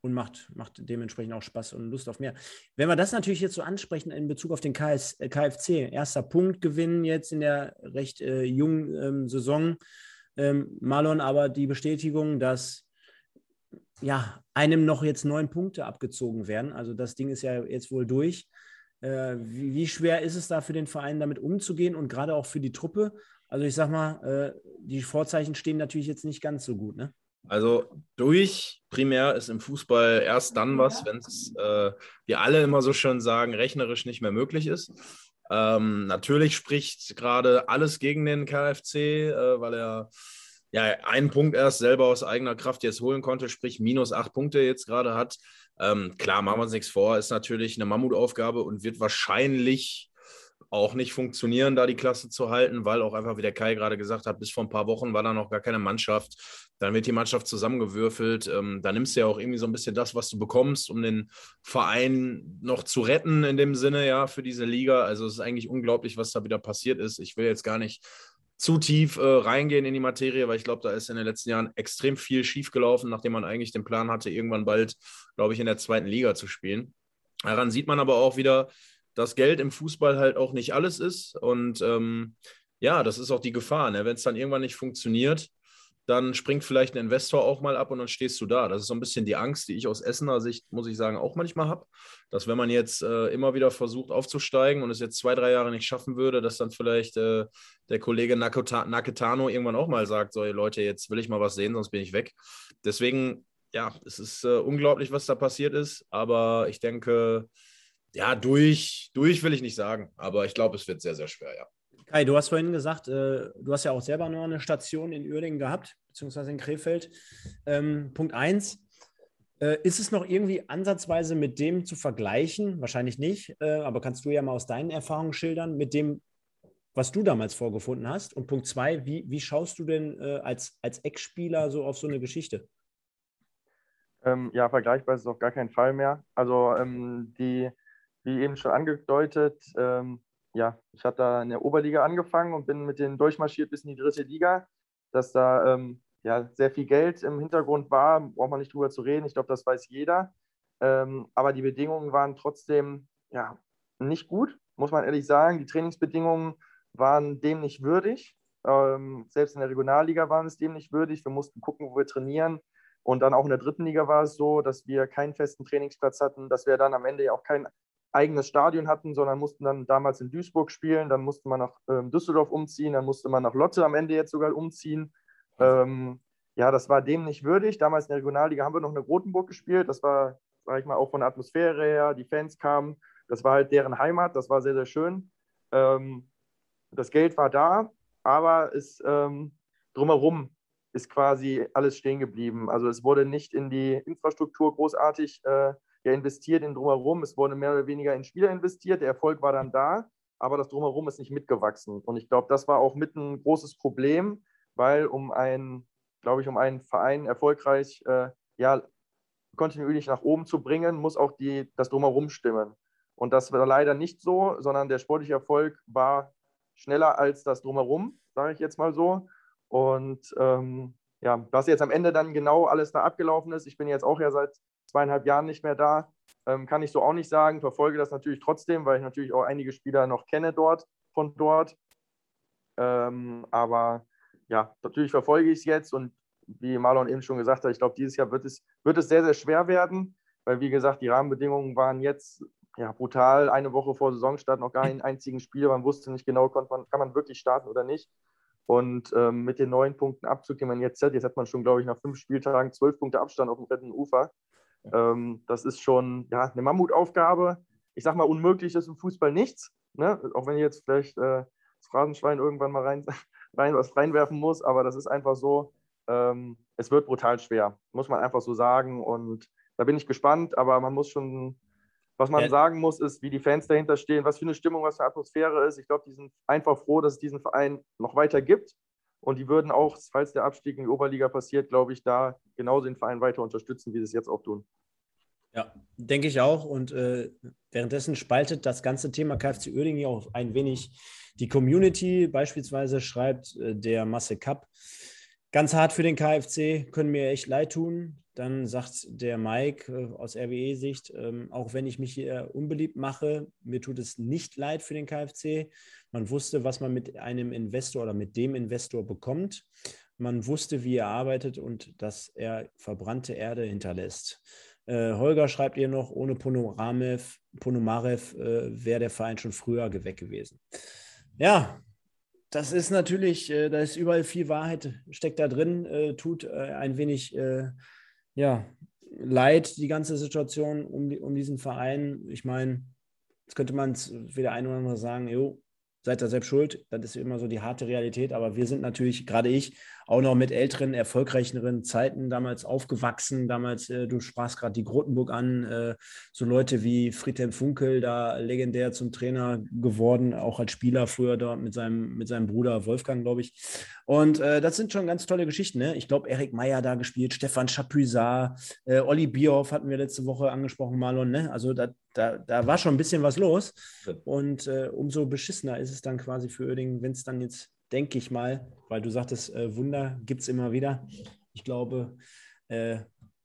und macht, macht dementsprechend auch Spaß und Lust auf mehr. Wenn wir das natürlich jetzt so ansprechen in Bezug auf den KS, äh, KFC, erster Punktgewinn jetzt in der recht äh, jungen ähm, Saison, ähm, Marlon, aber die Bestätigung, dass ja, einem noch jetzt neun Punkte abgezogen werden. Also das Ding ist ja jetzt wohl durch. Äh, wie, wie, schwer ist es da für den Verein damit umzugehen und gerade auch für die Truppe? Also ich sag mal, äh, die Vorzeichen stehen natürlich jetzt nicht ganz so gut, ne? Also durch primär ist im Fußball erst dann was, wenn es, äh, wir alle immer so schön sagen, rechnerisch nicht mehr möglich ist. Ähm, natürlich spricht gerade alles gegen den KfC, äh, weil er ja einen Punkt erst selber aus eigener Kraft jetzt holen konnte, sprich minus acht Punkte jetzt gerade hat. Ähm, klar, machen wir uns nichts vor, ist natürlich eine Mammutaufgabe und wird wahrscheinlich auch nicht funktionieren, da die Klasse zu halten, weil auch einfach, wie der Kai gerade gesagt hat, bis vor ein paar Wochen war da noch gar keine Mannschaft. Dann wird die Mannschaft zusammengewürfelt. Ähm, da nimmst du ja auch irgendwie so ein bisschen das, was du bekommst, um den Verein noch zu retten in dem Sinne, ja, für diese Liga. Also es ist eigentlich unglaublich, was da wieder passiert ist. Ich will jetzt gar nicht zu tief äh, reingehen in die Materie, weil ich glaube, da ist in den letzten Jahren extrem viel schiefgelaufen, nachdem man eigentlich den Plan hatte, irgendwann bald, glaube ich, in der zweiten Liga zu spielen. Daran sieht man aber auch wieder, dass Geld im Fußball halt auch nicht alles ist. Und ähm, ja, das ist auch die Gefahr. Ne? Wenn es dann irgendwann nicht funktioniert, dann springt vielleicht ein Investor auch mal ab und dann stehst du da. Das ist so ein bisschen die Angst, die ich aus Essener Sicht, muss ich sagen, auch manchmal habe. Dass wenn man jetzt äh, immer wieder versucht aufzusteigen und es jetzt zwei, drei Jahre nicht schaffen würde, dass dann vielleicht äh, der Kollege Naketano irgendwann auch mal sagt, so Leute, jetzt will ich mal was sehen, sonst bin ich weg. Deswegen, ja, es ist äh, unglaublich, was da passiert ist. Aber ich denke, ja, durch, durch will ich nicht sagen, aber ich glaube, es wird sehr, sehr schwer, ja. Kai, du hast vorhin gesagt, äh, du hast ja auch selber noch eine Station in Uerdingen gehabt, beziehungsweise in Krefeld. Ähm, Punkt 1. Äh, ist es noch irgendwie ansatzweise mit dem zu vergleichen? Wahrscheinlich nicht, äh, aber kannst du ja mal aus deinen Erfahrungen schildern, mit dem, was du damals vorgefunden hast? Und Punkt 2, wie, wie schaust du denn äh, als, als Ex-Spieler so auf so eine Geschichte? Ähm, ja, vergleichbar ist es auf gar keinen Fall mehr. Also ähm, die wie eben schon angedeutet, ähm, ja, ich habe da in der Oberliga angefangen und bin mit denen durchmarschiert bis in die dritte Liga. Dass da ähm, ja, sehr viel Geld im Hintergrund war, braucht man nicht drüber zu reden. Ich glaube, das weiß jeder. Ähm, aber die Bedingungen waren trotzdem ja, nicht gut, muss man ehrlich sagen. Die Trainingsbedingungen waren dem nicht würdig. Ähm, selbst in der Regionalliga waren es dem nicht würdig. Wir mussten gucken, wo wir trainieren. Und dann auch in der dritten Liga war es so, dass wir keinen festen Trainingsplatz hatten, dass wir dann am Ende ja auch kein eigenes Stadion hatten, sondern mussten dann damals in Duisburg spielen, dann musste man nach ähm, Düsseldorf umziehen, dann musste man nach Lotte am Ende jetzt sogar umziehen. Ähm, ja, das war dem nicht würdig. Damals in der Regionalliga haben wir noch in der Grotenburg gespielt. Das war, sage ich mal, auch von der Atmosphäre her, die Fans kamen. Das war halt deren Heimat, das war sehr, sehr schön. Ähm, das Geld war da, aber es ähm, drumherum ist quasi alles stehen geblieben. Also es wurde nicht in die Infrastruktur großartig äh, ja investiert in Drumherum. Es wurde mehr oder weniger in Spieler investiert. Der Erfolg war dann da, aber das Drumherum ist nicht mitgewachsen. Und ich glaube, das war auch mit ein großes Problem, weil um einen, glaube ich, um einen Verein erfolgreich äh, ja, kontinuierlich nach oben zu bringen, muss auch die, das Drumherum stimmen. Und das war leider nicht so, sondern der sportliche Erfolg war schneller als das Drumherum, sage ich jetzt mal so. Und ähm, ja, was jetzt am Ende dann genau alles da abgelaufen ist, ich bin jetzt auch ja seit zweieinhalb Jahren nicht mehr da. Ähm, kann ich so auch nicht sagen. Verfolge das natürlich trotzdem, weil ich natürlich auch einige Spieler noch kenne dort, von dort. Ähm, aber ja, natürlich verfolge ich es jetzt und wie Marlon eben schon gesagt hat, ich glaube, dieses Jahr wird es, wird es sehr, sehr schwer werden, weil wie gesagt, die Rahmenbedingungen waren jetzt ja, brutal. Eine Woche vor Saisonstart noch gar einen einzigen Spieler. Man wusste nicht genau, man, kann man wirklich starten oder nicht. Und ähm, mit den neun Punkten Abzug, den man jetzt hat, jetzt hat man schon, glaube ich, nach fünf Spieltagen zwölf Punkte Abstand auf dem dritten Ufer. Ähm, das ist schon ja, eine Mammutaufgabe. ich sag mal, unmöglich ist im Fußball nichts. Ne? Auch wenn ich jetzt vielleicht äh, das Phrasenschwein irgendwann mal rein, rein, was reinwerfen muss, aber das ist einfach so, ähm, es wird brutal schwer, muss man einfach so sagen. Und da bin ich gespannt, aber man muss schon, was man ja. sagen muss, ist, wie die Fans dahinter stehen, was für eine Stimmung, was für eine Atmosphäre ist. Ich glaube, die sind einfach froh, dass es diesen Verein noch weiter gibt. Und die würden auch, falls der Abstieg in die Oberliga passiert, glaube ich, da genauso den Verein weiter unterstützen, wie sie es jetzt auch tun. Ja, denke ich auch. Und äh, währenddessen spaltet das ganze Thema KFC Oerding auch ein wenig die Community. Beispielsweise schreibt äh, der Masse Cup, ganz hart für den KFC, können mir echt leid tun. Dann sagt der Mike äh, aus RWE-Sicht, ähm, auch wenn ich mich hier unbeliebt mache, mir tut es nicht leid für den KFC. Man wusste, was man mit einem Investor oder mit dem Investor bekommt. Man wusste, wie er arbeitet und dass er verbrannte Erde hinterlässt. Äh, Holger schreibt ihr noch, ohne Ponomarev, äh, wäre der Verein schon früher weg gewesen. Ja, das ist natürlich, äh, da ist überall viel Wahrheit, steckt da drin, äh, tut äh, ein wenig ja, leid, die ganze Situation um, die, um diesen Verein. Ich meine, jetzt könnte man es wieder ein oder andere sagen, jo, seid ihr selbst schuld. Das ist immer so die harte Realität. Aber wir sind natürlich, gerade ich, auch noch mit älteren, erfolgreicheren Zeiten damals aufgewachsen. Damals, äh, du sprachst gerade die Grotenburg an, äh, so Leute wie Friedhelm Funkel, da legendär zum Trainer geworden, auch als Spieler früher dort mit seinem, mit seinem Bruder Wolfgang, glaube ich. Und äh, das sind schon ganz tolle Geschichten. Ne? Ich glaube, Erik Meyer da gespielt, Stefan Chapuisat, äh, Olli Bierhoff hatten wir letzte Woche angesprochen, Marlon. Ne? Also da, da, da war schon ein bisschen was los. Und äh, umso beschissener ist es dann quasi für Oerding, wenn es dann jetzt denke ich mal, weil du sagtest, äh, Wunder gibt es immer wieder. Ich glaube, äh,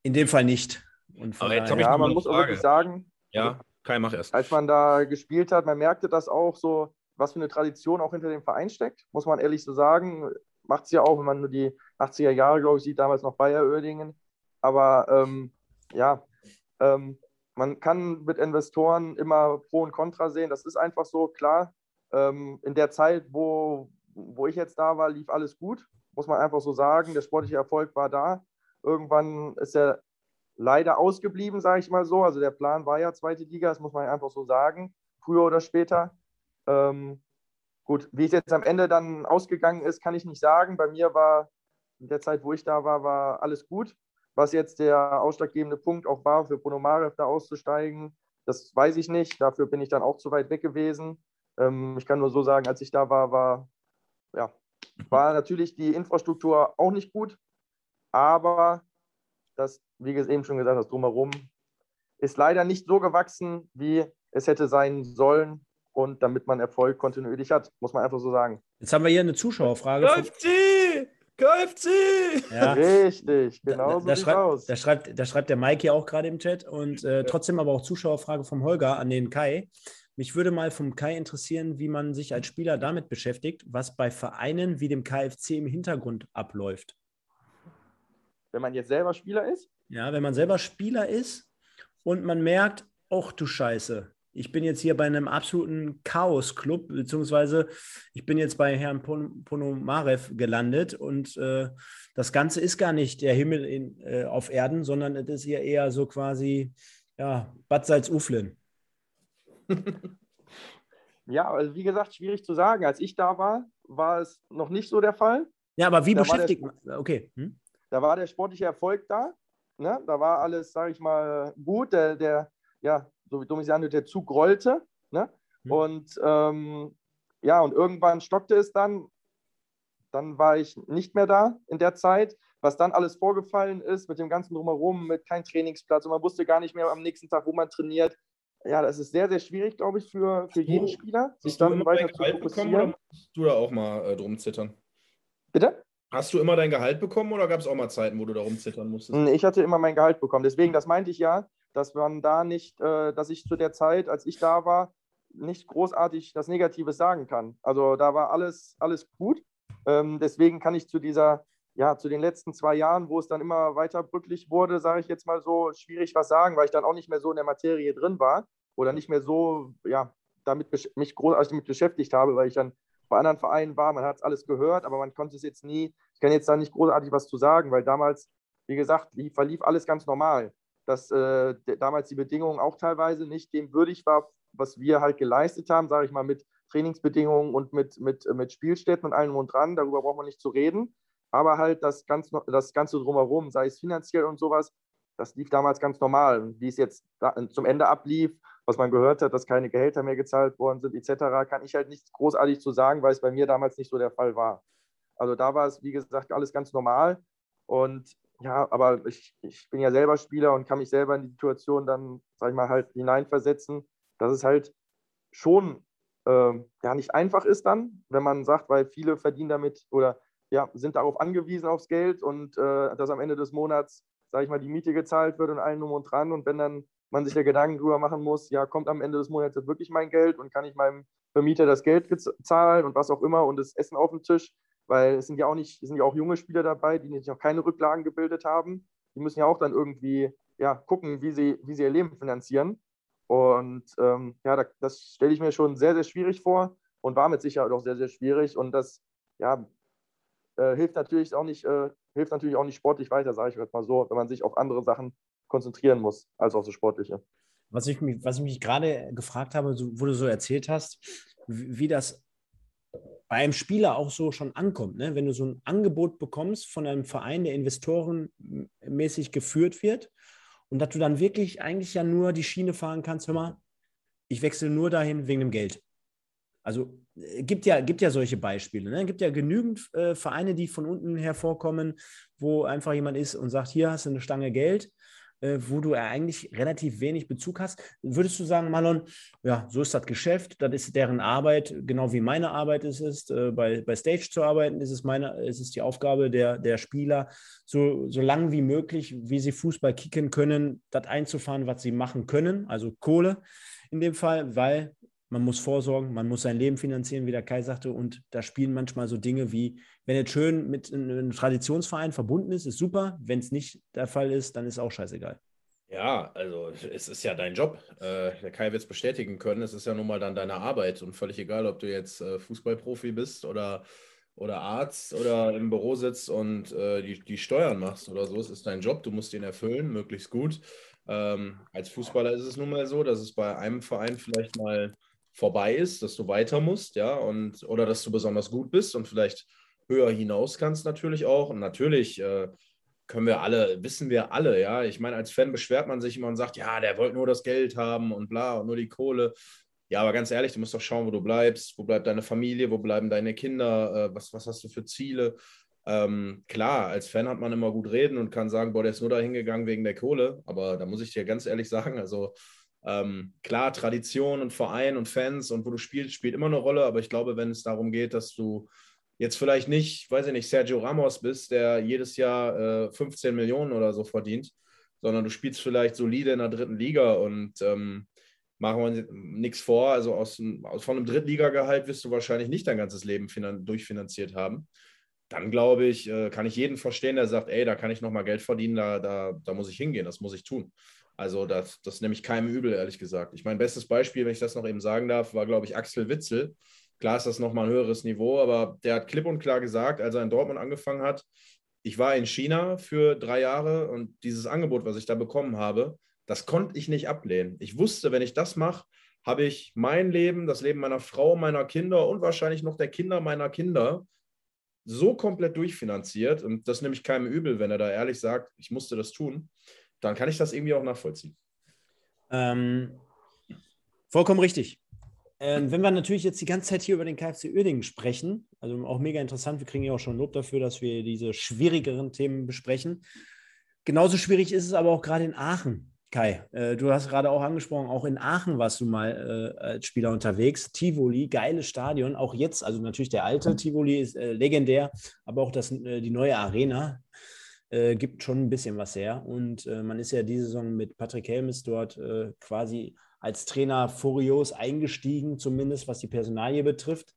in dem Fall nicht. Und Aber jetzt habe ich ja, man muss auch wirklich sagen, ja, Kai, mach erst. Als man da gespielt hat, man merkte das auch so, was für eine Tradition auch hinter dem Verein steckt, muss man ehrlich so sagen. Macht es ja auch, wenn man nur die 80er Jahre, glaube ich, sieht, damals noch Bayer Oerdingen. Aber ähm, ja, ähm, man kann mit Investoren immer Pro und Contra sehen. Das ist einfach so, klar. Ähm, in der Zeit, wo, wo ich jetzt da war, lief alles gut, muss man einfach so sagen. Der sportliche Erfolg war da. Irgendwann ist er leider ausgeblieben, sage ich mal so. Also der Plan war ja zweite Liga, das muss man einfach so sagen, früher oder später. Ähm, gut, wie es jetzt am Ende dann ausgegangen ist, kann ich nicht sagen. Bei mir war in der Zeit, wo ich da war, war alles gut. Was jetzt der ausschlaggebende Punkt auch war, für Ponomarev da auszusteigen, das weiß ich nicht. Dafür bin ich dann auch zu weit weg gewesen. Ähm, ich kann nur so sagen, als ich da war, war ja, war natürlich die Infrastruktur auch nicht gut, aber das, wie eben schon gesagt hast, drumherum ist leider nicht so gewachsen, wie es hätte sein sollen. Und damit man Erfolg kontinuierlich hat, muss man einfach so sagen. Jetzt haben wir hier eine Zuschauerfrage. KFC! KFC! Ja. Richtig, genau so da, da, schreibt, da, schreibt, da schreibt der Mike ja auch gerade im Chat und äh, trotzdem aber auch Zuschauerfrage vom Holger an den Kai. Mich würde mal vom Kai interessieren, wie man sich als Spieler damit beschäftigt, was bei Vereinen wie dem KFC im Hintergrund abläuft. Wenn man jetzt selber Spieler ist? Ja, wenn man selber Spieler ist und man merkt, ach du Scheiße, ich bin jetzt hier bei einem absoluten Chaos-Club, beziehungsweise ich bin jetzt bei Herrn Pon Ponomarev gelandet und äh, das Ganze ist gar nicht der Himmel in, äh, auf Erden, sondern es ist hier eher so quasi ja, Bad Salzuflen. ja, also wie gesagt, schwierig zu sagen. Als ich da war, war es noch nicht so der Fall. Ja, aber wie da beschäftigt man? Okay. Hm? Da war der sportliche Erfolg da. Ne? Da war alles, sage ich mal, gut. Der, der ja, so wie Domi sagte, der Zug rollte. Ne? Hm. Und ähm, ja, und irgendwann stockte es dann. Dann war ich nicht mehr da in der Zeit. Was dann alles vorgefallen ist mit dem ganzen Drumherum, mit keinem Trainingsplatz und man wusste gar nicht mehr am nächsten Tag, wo man trainiert ja, das ist sehr, sehr schwierig, glaube ich, für, für jeden Spieler, sich dann weiter zu fokussieren. Bekommen, musst du da auch mal äh, drum zittern? Bitte? Hast du immer dein Gehalt bekommen oder gab es auch mal Zeiten, wo du da rumzittern musstest? Ich hatte immer mein Gehalt bekommen. Deswegen, das meinte ich ja, dass man da nicht, äh, dass ich zu der Zeit, als ich da war, nicht großartig das Negatives sagen kann. Also da war alles, alles gut. Ähm, deswegen kann ich zu dieser ja, zu den letzten zwei Jahren, wo es dann immer weiter brücklich wurde, sage ich jetzt mal so, schwierig was sagen, weil ich dann auch nicht mehr so in der Materie drin war oder nicht mehr so, ja, damit mich großartig damit beschäftigt habe, weil ich dann bei anderen Vereinen war, man hat es alles gehört, aber man konnte es jetzt nie, ich kann jetzt da nicht großartig was zu sagen, weil damals, wie gesagt, verlief alles ganz normal. Dass äh, damals die Bedingungen auch teilweise nicht dem würdig war, was wir halt geleistet haben, sage ich mal, mit Trainingsbedingungen und mit, mit, mit Spielstätten und allem und dran, darüber braucht man nicht zu reden. Aber halt das, ganz, das Ganze drumherum, sei es finanziell und sowas, das lief damals ganz normal. Wie es jetzt zum Ende ablief, was man gehört hat, dass keine Gehälter mehr gezahlt worden sind, etc., kann ich halt nichts großartig zu sagen, weil es bei mir damals nicht so der Fall war. Also da war es, wie gesagt, alles ganz normal. Und ja, aber ich, ich bin ja selber Spieler und kann mich selber in die Situation dann, sag ich mal, halt hineinversetzen, dass es halt schon äh, ja nicht einfach ist dann, wenn man sagt, weil viele verdienen damit oder ja, sind darauf angewiesen aufs Geld und äh, dass am Ende des Monats, sage ich mal, die Miete gezahlt wird und allen Drum und dran. Und wenn dann man sich ja Gedanken drüber machen muss, ja, kommt am Ende des Monats wirklich mein Geld und kann ich meinem Vermieter das Geld zahlen und was auch immer und das Essen auf dem Tisch, weil es sind ja auch nicht, sind ja auch junge Spieler dabei, die noch keine Rücklagen gebildet haben. Die müssen ja auch dann irgendwie ja, gucken, wie sie, wie sie ihr Leben finanzieren. Und ähm, ja, das stelle ich mir schon sehr, sehr schwierig vor und war mit Sicherheit auch sehr, sehr schwierig. Und das ja, äh, hilft, natürlich auch nicht, äh, hilft natürlich auch nicht sportlich weiter, sage ich jetzt mal so, wenn man sich auf andere Sachen konzentrieren muss, als auf das Sportliche. Was ich mich, mich gerade gefragt habe, so, wo du so erzählt hast, wie, wie das bei einem Spieler auch so schon ankommt, ne? wenn du so ein Angebot bekommst von einem Verein, der investorenmäßig geführt wird und dass du dann wirklich eigentlich ja nur die Schiene fahren kannst, hör mal, ich wechsle nur dahin wegen dem Geld. Also äh, gibt ja, gibt ja solche Beispiele. Ne? Gibt ja genügend äh, Vereine, die von unten hervorkommen, wo einfach jemand ist und sagt, hier hast du eine Stange Geld, äh, wo du eigentlich relativ wenig Bezug hast. Würdest du sagen, Marlon, ja, so ist das Geschäft, das ist deren Arbeit, genau wie meine Arbeit ist es, äh, bei, bei Stage zu arbeiten, ist es, meine, ist es die Aufgabe der, der Spieler, so, so lang wie möglich, wie sie Fußball kicken können, das einzufahren, was sie machen können, also Kohle in dem Fall, weil man muss vorsorgen, man muss sein Leben finanzieren, wie der Kai sagte. Und da spielen manchmal so Dinge wie, wenn es schön mit einem Traditionsverein verbunden ist, ist super. Wenn es nicht der Fall ist, dann ist auch scheißegal. Ja, also es ist ja dein Job. Äh, der Kai wird es bestätigen können. Es ist ja nun mal dann deine Arbeit und völlig egal, ob du jetzt äh, Fußballprofi bist oder, oder Arzt oder im Büro sitzt und äh, die, die Steuern machst oder so. Es ist dein Job, du musst ihn erfüllen, möglichst gut. Ähm, als Fußballer ist es nun mal so, dass es bei einem Verein vielleicht mal vorbei ist, dass du weiter musst, ja, und oder dass du besonders gut bist und vielleicht höher hinaus kannst natürlich auch. Und natürlich äh, können wir alle, wissen wir alle, ja. Ich meine, als Fan beschwert man sich immer und sagt, ja, der wollte nur das Geld haben und bla und nur die Kohle. Ja, aber ganz ehrlich, du musst doch schauen, wo du bleibst, wo bleibt deine Familie, wo bleiben deine Kinder, äh, was, was hast du für Ziele? Ähm, klar, als Fan hat man immer gut reden und kann sagen, boah, der ist nur da hingegangen wegen der Kohle. Aber da muss ich dir ganz ehrlich sagen, also ähm, klar, Tradition und Verein und Fans und wo du spielst, spielt immer eine Rolle, aber ich glaube, wenn es darum geht, dass du jetzt vielleicht nicht, weiß ich nicht, Sergio Ramos bist, der jedes Jahr äh, 15 Millionen oder so verdient, sondern du spielst vielleicht solide in der dritten Liga und ähm, machen wir nichts vor. Also aus, aus, von einem Drittligagehalt wirst du wahrscheinlich nicht dein ganzes Leben durchfinanziert haben. Dann glaube ich, äh, kann ich jeden verstehen, der sagt, ey, da kann ich nochmal Geld verdienen, da, da, da muss ich hingehen, das muss ich tun. Also das, das nehme ich keinem übel, ehrlich gesagt. Ich mein bestes Beispiel, wenn ich das noch eben sagen darf, war, glaube ich, Axel Witzel. Klar ist das nochmal ein höheres Niveau, aber der hat klipp und klar gesagt, als er in Dortmund angefangen hat, ich war in China für drei Jahre und dieses Angebot, was ich da bekommen habe, das konnte ich nicht ablehnen. Ich wusste, wenn ich das mache, habe ich mein Leben, das Leben meiner Frau, meiner Kinder und wahrscheinlich noch der Kinder meiner Kinder so komplett durchfinanziert. Und das nehme ich keinem übel, wenn er da ehrlich sagt, ich musste das tun dann kann ich das irgendwie auch nachvollziehen. Ähm, vollkommen richtig. Ähm, wenn wir natürlich jetzt die ganze Zeit hier über den KfC Uerdingen sprechen, also auch mega interessant, wir kriegen ja auch schon Lob dafür, dass wir diese schwierigeren Themen besprechen. Genauso schwierig ist es aber auch gerade in Aachen. Kai, äh, du hast gerade auch angesprochen, auch in Aachen warst du mal äh, als Spieler unterwegs. Tivoli, geiles Stadion, auch jetzt, also natürlich der alte Tivoli ist äh, legendär, aber auch das, äh, die neue Arena äh, gibt schon ein bisschen was her. Und äh, man ist ja diese Saison mit Patrick Helmes dort äh, quasi als Trainer furios eingestiegen, zumindest was die Personalie betrifft.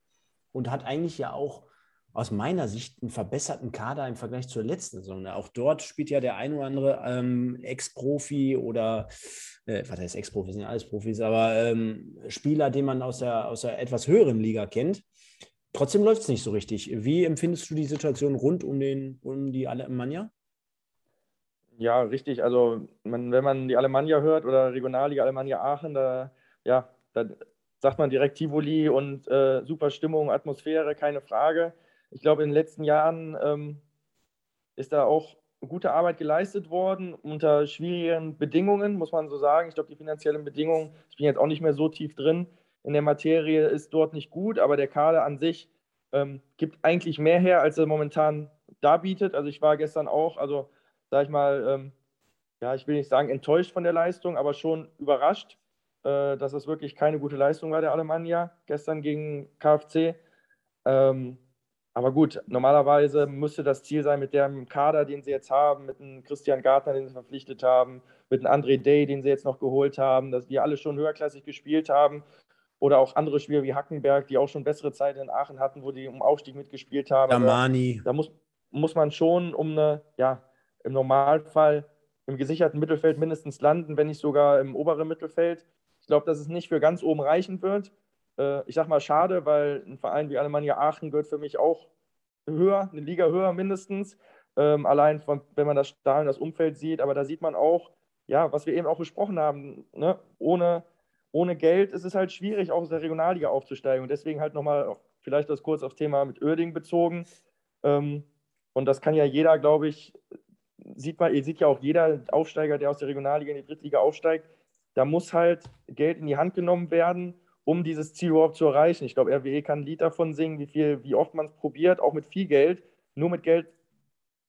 Und hat eigentlich ja auch aus meiner Sicht einen verbesserten Kader im Vergleich zur letzten Saison. Auch dort spielt ja der ein oder andere ähm, Ex-Profi oder, äh, was heißt Ex-Profi, sind ja alles Profis, aber ähm, Spieler, den man aus der, aus der etwas höheren Liga kennt. Trotzdem läuft es nicht so richtig. Wie empfindest du die Situation rund um, den, um die Alemannia? Ja, richtig. Also man, wenn man die Alemannia hört oder Regionalliga Alemannia Aachen, da ja, da sagt man direkt Tivoli und äh, super Stimmung, Atmosphäre, keine Frage. Ich glaube, in den letzten Jahren ähm, ist da auch gute Arbeit geleistet worden unter schwierigen Bedingungen, muss man so sagen. Ich glaube, die finanziellen Bedingungen, ich bin jetzt auch nicht mehr so tief drin in der Materie, ist dort nicht gut, aber der Kader an sich ähm, gibt eigentlich mehr her, als er momentan darbietet. Also ich war gestern auch, also sage ich mal, ähm, ja, ich will nicht sagen enttäuscht von der Leistung, aber schon überrascht, äh, dass es wirklich keine gute Leistung war, der Alemannia, gestern gegen KfC. Ähm, aber gut, normalerweise müsste das Ziel sein, mit dem Kader, den sie jetzt haben, mit einem Christian Gartner, den sie verpflichtet haben, mit einem André Day, den sie jetzt noch geholt haben, dass die alle schon höherklassig gespielt haben. Oder auch andere Spieler wie Hackenberg, die auch schon bessere Zeiten in Aachen hatten, wo die um Aufstieg mitgespielt haben. Damani. Da muss, muss man schon um eine, ja, im Normalfall im gesicherten Mittelfeld mindestens landen, wenn nicht sogar im oberen Mittelfeld. Ich glaube, dass es nicht für ganz oben reichen wird äh, ich sag mal, schade, weil ein Verein wie Alemannia Aachen gehört für mich auch höher, eine Liga höher mindestens. Ähm, allein, von, wenn man das Stadion, das Umfeld sieht, aber da sieht man auch, ja, was wir eben auch besprochen haben, ne? ohne, ohne Geld ist es halt schwierig, auch aus der Regionalliga aufzusteigen. Und deswegen halt nochmal vielleicht das kurz aufs Thema mit Oerding bezogen. Ähm, und das kann ja jeder, glaube ich, sieht man, ihr sieht ja auch jeder Aufsteiger, der aus der Regionalliga in die Drittliga aufsteigt, da muss halt Geld in die Hand genommen werden um dieses Ziel überhaupt zu erreichen. Ich glaube, RWE kann ein Lied davon singen, wie, viel, wie oft man es probiert, auch mit viel Geld. Nur mit Geld,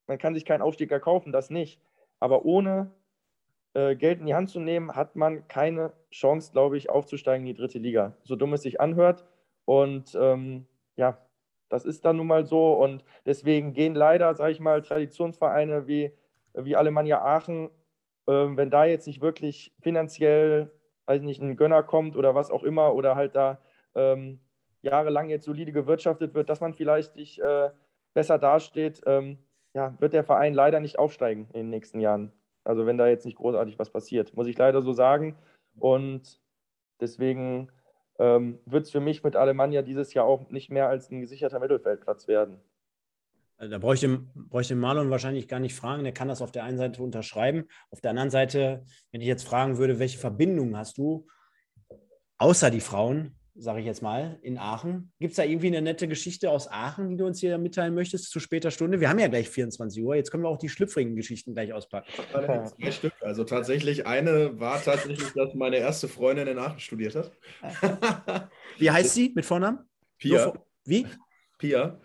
man kann sich keinen Aufstieg erkaufen, das nicht. Aber ohne äh, Geld in die Hand zu nehmen, hat man keine Chance, glaube ich, aufzusteigen in die dritte Liga. So dumm es sich anhört. Und ähm, ja, das ist dann nun mal so. Und deswegen gehen leider, sage ich mal, Traditionsvereine wie, wie Alemannia Aachen, äh, wenn da jetzt nicht wirklich finanziell weiß nicht, ein Gönner kommt oder was auch immer oder halt da ähm, jahrelang jetzt solide gewirtschaftet wird, dass man vielleicht nicht, äh, besser dasteht, ähm, ja, wird der Verein leider nicht aufsteigen in den nächsten Jahren. Also wenn da jetzt nicht großartig was passiert, muss ich leider so sagen. Und deswegen ähm, wird es für mich mit Alemannia dieses Jahr auch nicht mehr als ein gesicherter Mittelfeldplatz werden. Also da bräuchte, bräuchte Marlon wahrscheinlich gar nicht fragen. Der kann das auf der einen Seite unterschreiben. Auf der anderen Seite, wenn ich jetzt fragen würde, welche Verbindungen hast du, außer die Frauen, sage ich jetzt mal, in Aachen? Gibt es da irgendwie eine nette Geschichte aus Aachen, die du uns hier mitteilen möchtest zu später Stunde? Wir haben ja gleich 24 Uhr. Jetzt können wir auch die schlüpfrigen Geschichten gleich auspacken. Zwei Stück. Also tatsächlich, eine war tatsächlich, dass meine erste Freundin in Aachen studiert hat. Wie heißt sie mit Vornamen? Pia. Wie? Pia.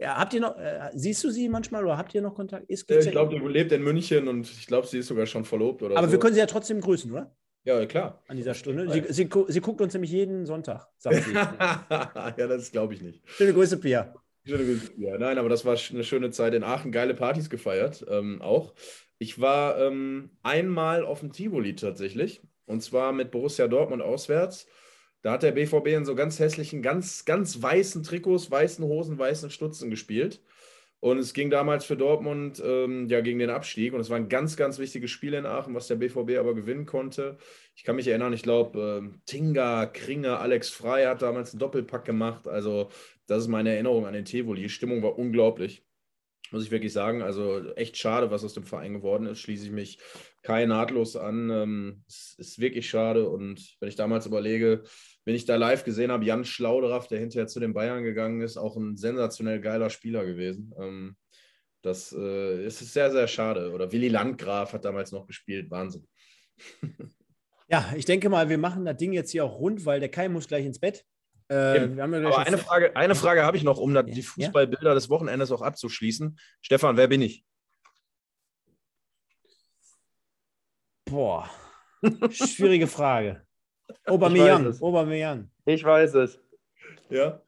Ja, habt ihr noch, äh, siehst du sie manchmal oder habt ihr noch Kontakt? Ist, ich glaube, die lebt in München und ich glaube, sie ist sogar schon verlobt oder Aber so. wir können sie ja trotzdem grüßen, oder? Ja, klar. An dieser Stunde. Sie, sie, sie guckt uns nämlich jeden Sonntag, sagt sie. ja, das glaube ich nicht. Schöne Grüße, Pia. Schöne Grüße, Pia. Nein, aber das war eine schöne Zeit in Aachen. Geile Partys gefeiert, ähm, auch. Ich war ähm, einmal auf dem Tivoli tatsächlich. Und zwar mit Borussia Dortmund auswärts. Da hat der BVB in so ganz hässlichen, ganz, ganz weißen Trikots, weißen Hosen, weißen Stutzen gespielt. Und es ging damals für Dortmund ähm, ja gegen den Abstieg. Und es war ein ganz, ganz wichtiges Spiel in Aachen, was der BVB aber gewinnen konnte. Ich kann mich erinnern, ich glaube, äh, Tinga, Kringer, Alex Frey hat damals einen Doppelpack gemacht. Also, das ist meine Erinnerung an den Tivoli. Die Stimmung war unglaublich. Muss ich wirklich sagen. Also, echt schade, was aus dem Verein geworden ist. Schließe ich mich Kai nahtlos an. Ähm, es ist wirklich schade. Und wenn ich damals überlege, wenn ich da live gesehen habe, Jan Schlaudraff, der hinterher zu den Bayern gegangen ist, auch ein sensationell geiler Spieler gewesen. Ähm, das äh, ist sehr, sehr schade. Oder Willi Landgraf hat damals noch gespielt. Wahnsinn. ja, ich denke mal, wir machen das Ding jetzt hier auch rund, weil der Kai muss gleich ins Bett. Äh, ja Aber eine Frage, eine Frage habe ich noch, um die Fußballbilder des Wochenendes auch abzuschließen. Stefan, wer bin ich? Boah, schwierige Frage. Aubameyang, ich Aubameyang. Ich weiß es. Ja.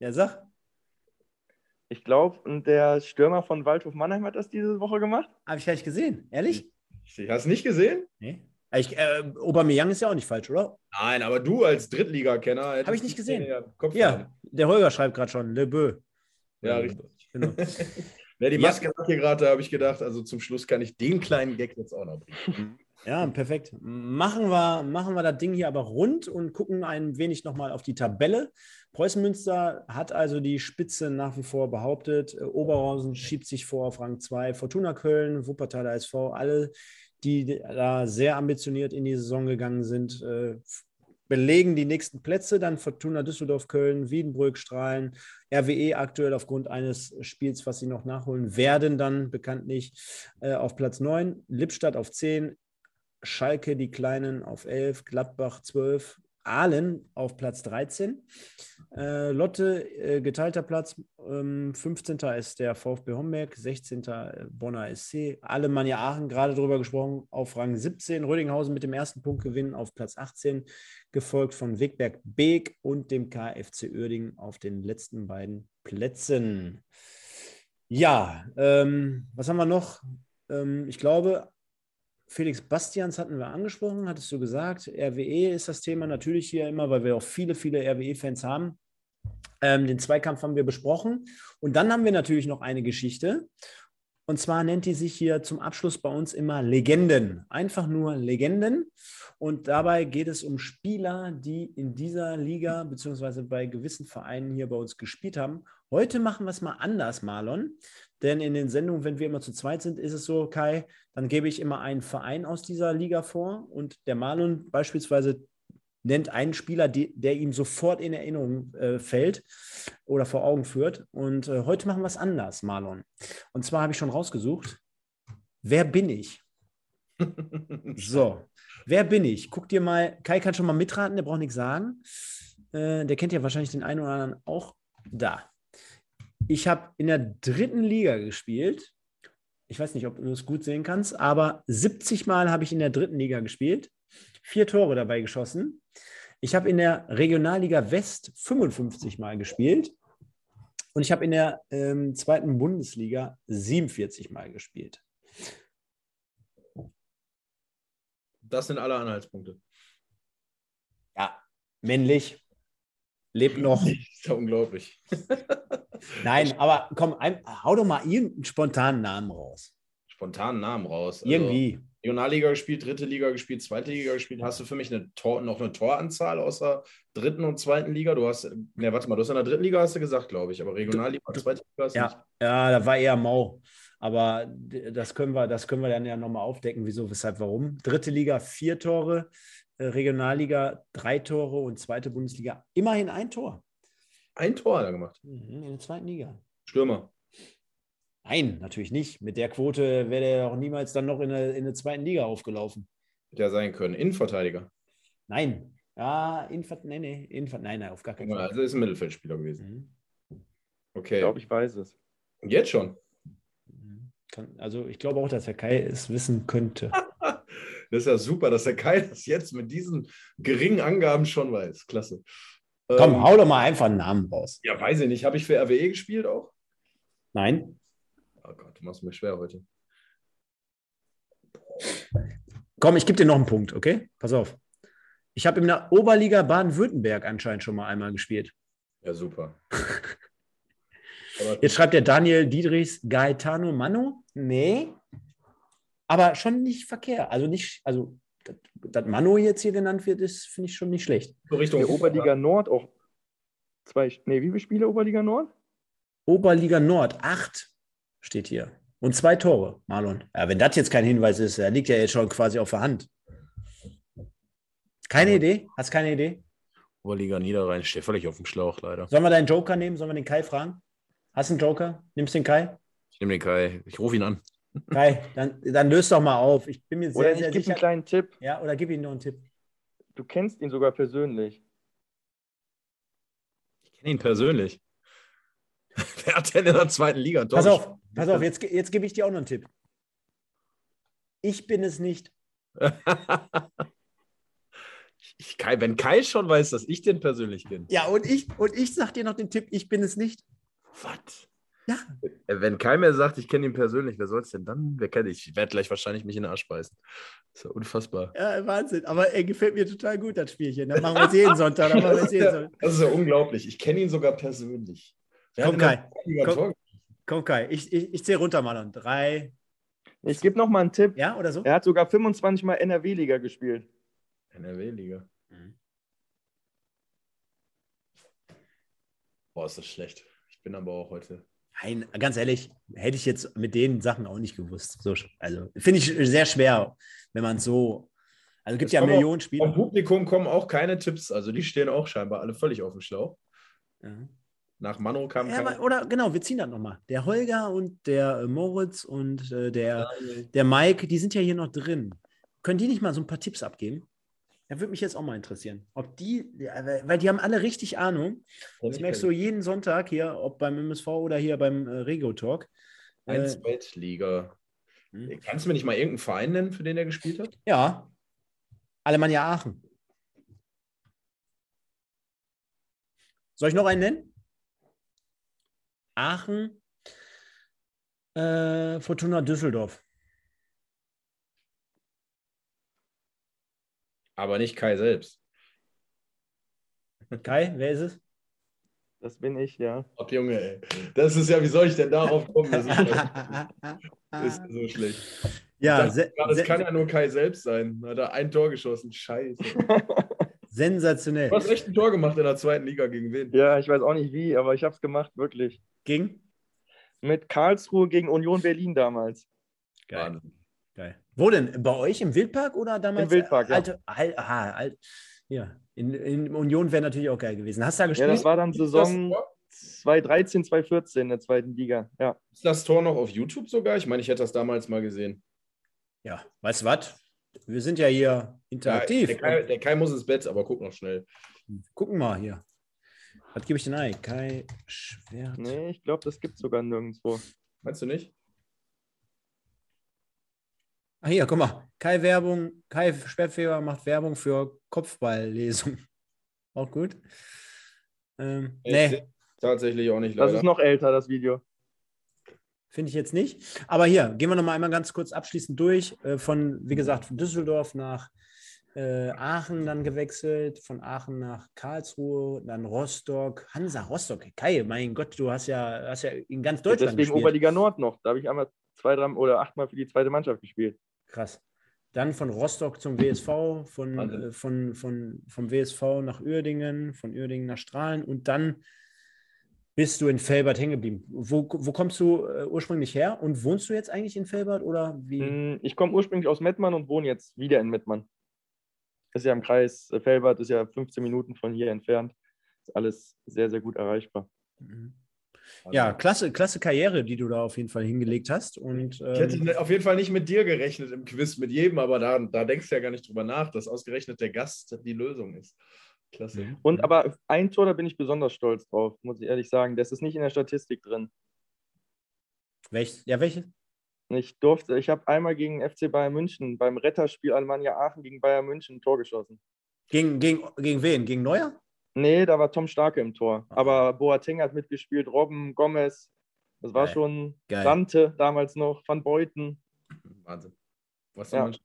Ja, sag. Ich glaube, der Stürmer von Waldhof Mannheim hat das diese Woche gemacht. Habe ich gar nicht gesehen. Ehrlich? Ich, hast du nicht gesehen? Nee. Ich, äh, Aubameyang ist ja auch nicht falsch, oder? Nein, aber du als Drittliga-Kenner. Habe ich nicht gesehen. Ja, der Holger schreibt gerade schon, Le Beu. Ja, richtig. Genau. Wer die Maske ja. hier gerade, habe ich gedacht, also zum Schluss kann ich den kleinen Gag jetzt auch noch bringen. Ja, perfekt. Machen wir, machen wir das Ding hier aber rund und gucken ein wenig nochmal auf die Tabelle. Preußen Münster hat also die Spitze nach wie vor behauptet. Oberhausen schiebt sich vor auf Rang 2. Fortuna Köln, Wuppertaler SV, alle, die da sehr ambitioniert in die Saison gegangen sind, äh, belegen die nächsten Plätze. Dann Fortuna Düsseldorf, Köln, Wiedenbrück, Strahlen, RWE aktuell aufgrund eines Spiels, was sie noch nachholen werden, dann bekanntlich äh, auf Platz 9, Lippstadt auf 10, Schalke, die Kleinen auf 11, Gladbach 12, Aalen auf Platz 13. Äh, Lotte, äh, geteilter Platz, ähm, 15. ist der VfB Homberg, 16. Äh, Bonner SC. Alemannia Aachen, gerade darüber gesprochen, auf Rang 17. Rödinghausen mit dem ersten Punktgewinn auf Platz 18, gefolgt von Wegberg Beek und dem KFC Uerdingen auf den letzten beiden Plätzen. Ja, ähm, was haben wir noch? Ähm, ich glaube, Felix Bastians hatten wir angesprochen, hattest du gesagt. RWE ist das Thema natürlich hier immer, weil wir auch viele, viele RWE-Fans haben. Ähm, den Zweikampf haben wir besprochen. Und dann haben wir natürlich noch eine Geschichte. Und zwar nennt die sich hier zum Abschluss bei uns immer Legenden. Einfach nur Legenden. Und dabei geht es um Spieler, die in dieser Liga beziehungsweise bei gewissen Vereinen hier bei uns gespielt haben. Heute machen wir es mal anders, Marlon. Denn in den Sendungen, wenn wir immer zu zweit sind, ist es so, Kai, dann gebe ich immer einen Verein aus dieser Liga vor und der Marlon beispielsweise nennt einen Spieler, die, der ihm sofort in Erinnerung äh, fällt oder vor Augen führt. Und äh, heute machen wir es anders, Marlon. Und zwar habe ich schon rausgesucht, wer bin ich? so, wer bin ich? Guck dir mal, Kai kann schon mal mitraten, der braucht nichts sagen. Äh, der kennt ja wahrscheinlich den einen oder anderen auch da. Ich habe in der dritten Liga gespielt. Ich weiß nicht, ob du es gut sehen kannst, aber 70 Mal habe ich in der dritten Liga gespielt. Vier Tore dabei geschossen. Ich habe in der Regionalliga West 55 Mal gespielt. Und ich habe in der ähm, zweiten Bundesliga 47 Mal gespielt. Das sind alle Anhaltspunkte. Ja, männlich, lebt noch. Das ist ja unglaublich. Nein, aber komm, ein, hau doch mal irgendeinen spontanen Namen raus. Spontanen Namen raus. Also, Irgendwie. Regionalliga gespielt, dritte Liga gespielt, zweite Liga gespielt. Hast du für mich eine Tor, noch eine Toranzahl außer dritten und zweiten Liga? Du hast, ne, warte mal, du hast in der dritten Liga hast du gesagt, glaube ich, aber Regionalliga, zweite Liga hast ja, nicht. Ja, da war eher mau. Aber das können wir, das können wir dann ja nochmal aufdecken, wieso, weshalb, warum. Dritte Liga vier Tore, Regionalliga drei Tore und zweite Bundesliga immerhin ein Tor. Ein Tor hat er gemacht. Mhm, in der zweiten Liga. Stürmer. Nein, natürlich nicht. Mit der Quote wäre er auch niemals dann noch in der, in der zweiten Liga aufgelaufen. Hätte ja sein können. Innenverteidiger. Nein. Ja, Innenvert nee, nee, Innenvert nein, nein, auf gar keinen Fall. Also ist ein Mittelfeldspieler gewesen. Mhm. Okay. Ich glaube, ich weiß es. Und jetzt schon? Mhm. Also ich glaube auch, dass der Kai es wissen könnte. das ist ja super, dass der Kai das jetzt mit diesen geringen Angaben schon weiß. Klasse. Komm, ähm, hau doch mal einfach einen Namen raus. Ja, weiß ich nicht. Habe ich für RWE gespielt auch? Nein. Oh Gott, du machst mir schwer heute. Komm, ich gebe dir noch einen Punkt, okay? Pass auf. Ich habe in der Oberliga Baden-Württemberg anscheinend schon mal einmal gespielt. Ja, super. Jetzt schreibt der Daniel Diedrichs Gaetano Mano. Nee. Aber schon nicht verkehrt. Also nicht, also dass Mano jetzt hier genannt wird, ist, finde ich schon nicht schlecht. So Richtung der Oberliga Nord auch zwei, nee, wie viele Spiele Oberliga Nord? Oberliga Nord, acht steht hier. Und zwei Tore, Marlon. Ja, wenn das jetzt kein Hinweis ist, er liegt ja jetzt schon quasi auf der Hand. Keine Idee? Hast keine Idee? Oberliga Niederrhein steht völlig auf dem Schlauch, leider. Sollen wir deinen Joker nehmen? Sollen wir den Kai fragen? Hast du einen Joker? Nimmst du den Kai? Ich nehme den Kai. Ich rufe ihn an. Kai, dann, dann löst doch mal auf. Ich bin mir sehr, oder ich sehr gebe einen kleinen Tipp. Ja, oder gib ihm noch einen Tipp. Du kennst ihn sogar persönlich. Ich kenne ihn persönlich. Wer hat denn in der zweiten Liga? Pass auf, pass auf, jetzt, jetzt gebe ich dir auch noch einen Tipp. Ich bin es nicht. ich, Kai, wenn Kai schon weiß, dass ich den persönlich bin. Ja, und ich, und ich sage dir noch den Tipp, ich bin es nicht. Was? Ja. Äh, wenn Kai mir sagt, ich kenne ihn persönlich, wer soll es denn dann? Wer kennt ich? Ich werde gleich wahrscheinlich mich in den Arsch beißen. Das ist ja unfassbar. Ja, Wahnsinn. Aber er gefällt mir total gut, das Spielchen. Dann machen wir es jeden Sonntag. Dann das, ist ja, das ist ja unglaublich. Ich kenne ihn sogar persönlich. Komm Kai. Komm, komm, Kai. Ich, ich, ich zähle runter mal an. Drei. Ich gebe noch mal einen Tipp. Ja, oder so? Er hat sogar 25 Mal NRW-Liga gespielt. NRW-Liga. Mhm. Boah, ist das schlecht. Ich bin aber auch heute Nein, ganz ehrlich, hätte ich jetzt mit den Sachen auch nicht gewusst. So, also finde ich sehr schwer, wenn man so. Also es gibt Es ja Millionen Vom Spieler. Publikum kommen auch keine Tipps. Also die stehen auch scheinbar alle völlig auf dem Schlauch. Ja. Nach Mano kam Ja, aber, oder genau, wir ziehen das nochmal. Der Holger und der äh, Moritz und äh, der, der Mike, die sind ja hier noch drin. Können die nicht mal so ein paar Tipps abgeben? Da würde mich jetzt auch mal interessieren. Ob die, weil die haben alle richtig Ahnung. Das merkst du jeden Sonntag hier, ob beim MSV oder hier beim äh, Regio Talk. Äh, Eins Bettliga. hm. Kannst du mir nicht mal irgendeinen Verein nennen, für den er gespielt hat? ja. Alemannia Aachen. Soll ich noch einen nennen? Aachen, äh, Fortuna Düsseldorf. Aber nicht Kai selbst. Kai, wer ist es? Das bin ich, ja. Ach Junge, ey. Das ist ja, wie soll ich denn darauf kommen? Das ist, das ist so schlecht. ja, das, das kann ja nur Kai selbst sein. Hat er ein Tor geschossen. Scheiße. sensationell. Du hast echt ein Tor gemacht in der zweiten Liga gegen wen? Ja, ich weiß auch nicht wie, aber ich habe es gemacht, wirklich. Ging? Mit Karlsruhe gegen Union Berlin damals. Geil. Wahnsinn. Geil. Wo denn? Bei euch im Wildpark oder damals? Im Wildpark, ja. alte, Al, aha, alt, ja. In, in Union wäre natürlich auch geil gewesen. Hast du da Ja, gespielt? das war dann Saison Tor, 2013, 2014 in der zweiten Liga. Ja. ist das Tor noch auf YouTube sogar? Ich meine, ich hätte das damals mal gesehen. ja, weißt du was? Wir sind ja hier Ja, interaktiv. der, Kai, der Kai muss ins Bett, aber guck noch schnell. Gucken mal hier. Was gebe ich denn ein? Kai Schwert. Nee, ich glaube, das gibt es sogar nirgendwo. Meinst du nicht? Ah, hier, guck mal. Kai Werbung, Kai Sperrfeber macht Werbung für Kopfballlesung. Auch gut. Ähm, nee, Tatsächlich auch nicht Das leider. ist noch älter, das Video. finde ich jetzt nicht. Aber hier, gehen wir nochmal einmal ganz kurz abschließend durch. Äh, von, wie gesagt, von Düsseldorf nach äh, Aachen dann gewechselt, von Aachen nach Karlsruhe, dann Rostock, Hansa Rostock. Kai, mein Gott, du hast ja, hast ja in ganz Deutschland Deswegen gespielt. Oberliga Nord noch. Da habe ich einmal zwei, drei oder achtmal für die zweite Mannschaft gespielt. Krass. Dann von Rostock zum WSV, von, äh, von, von, vom WSV nach Uerdingen, von Uerdingen nach Strahlen und dann bist du in Felbert hängen geblieben. Wo, wo kommst du äh, ursprünglich her und wohnst du jetzt eigentlich in Felbert oder wie? Mm, Ich komme ursprünglich aus Mettmann und wohne jetzt wieder in Mettmann. Ist ja im Kreis äh, Felbert, ist ja 15 Minuten von hier entfernt. Ist alles sehr, sehr gut erreichbar. Mhm. Ja, klasse, klasse Karriere, die du da auf jeden Fall hingelegt hast. Und Ich hätte ähm, auf jeden Fall nicht mit dir gerechnet im Quiz, mit jedem, aber da, da denkst du ja gar nicht drüber nach, dass ausgerechnet der Gast die Lösung ist. Klasse. Und aber ein Tor, da bin ich besonders stolz drauf, muss ich ehrlich sagen. Das ist nicht in der Statistik drin. welch, ja, welches? Ich durfte, ich habe einmal gegen FC Bayern München beim Retterspiel Alemannia Aachen gegen Bayern München ein Tor geschossen. Gegen, gegen, gegen wen? Gegen Neuer? Nee, da war Tom Starke im Tor. Aber Boateng hat mitgespielt, Robben, Gomez. Das war Geil. schon Geil. Sante damals noch, Van Beuten. Wahnsinn. Was Ja. soll man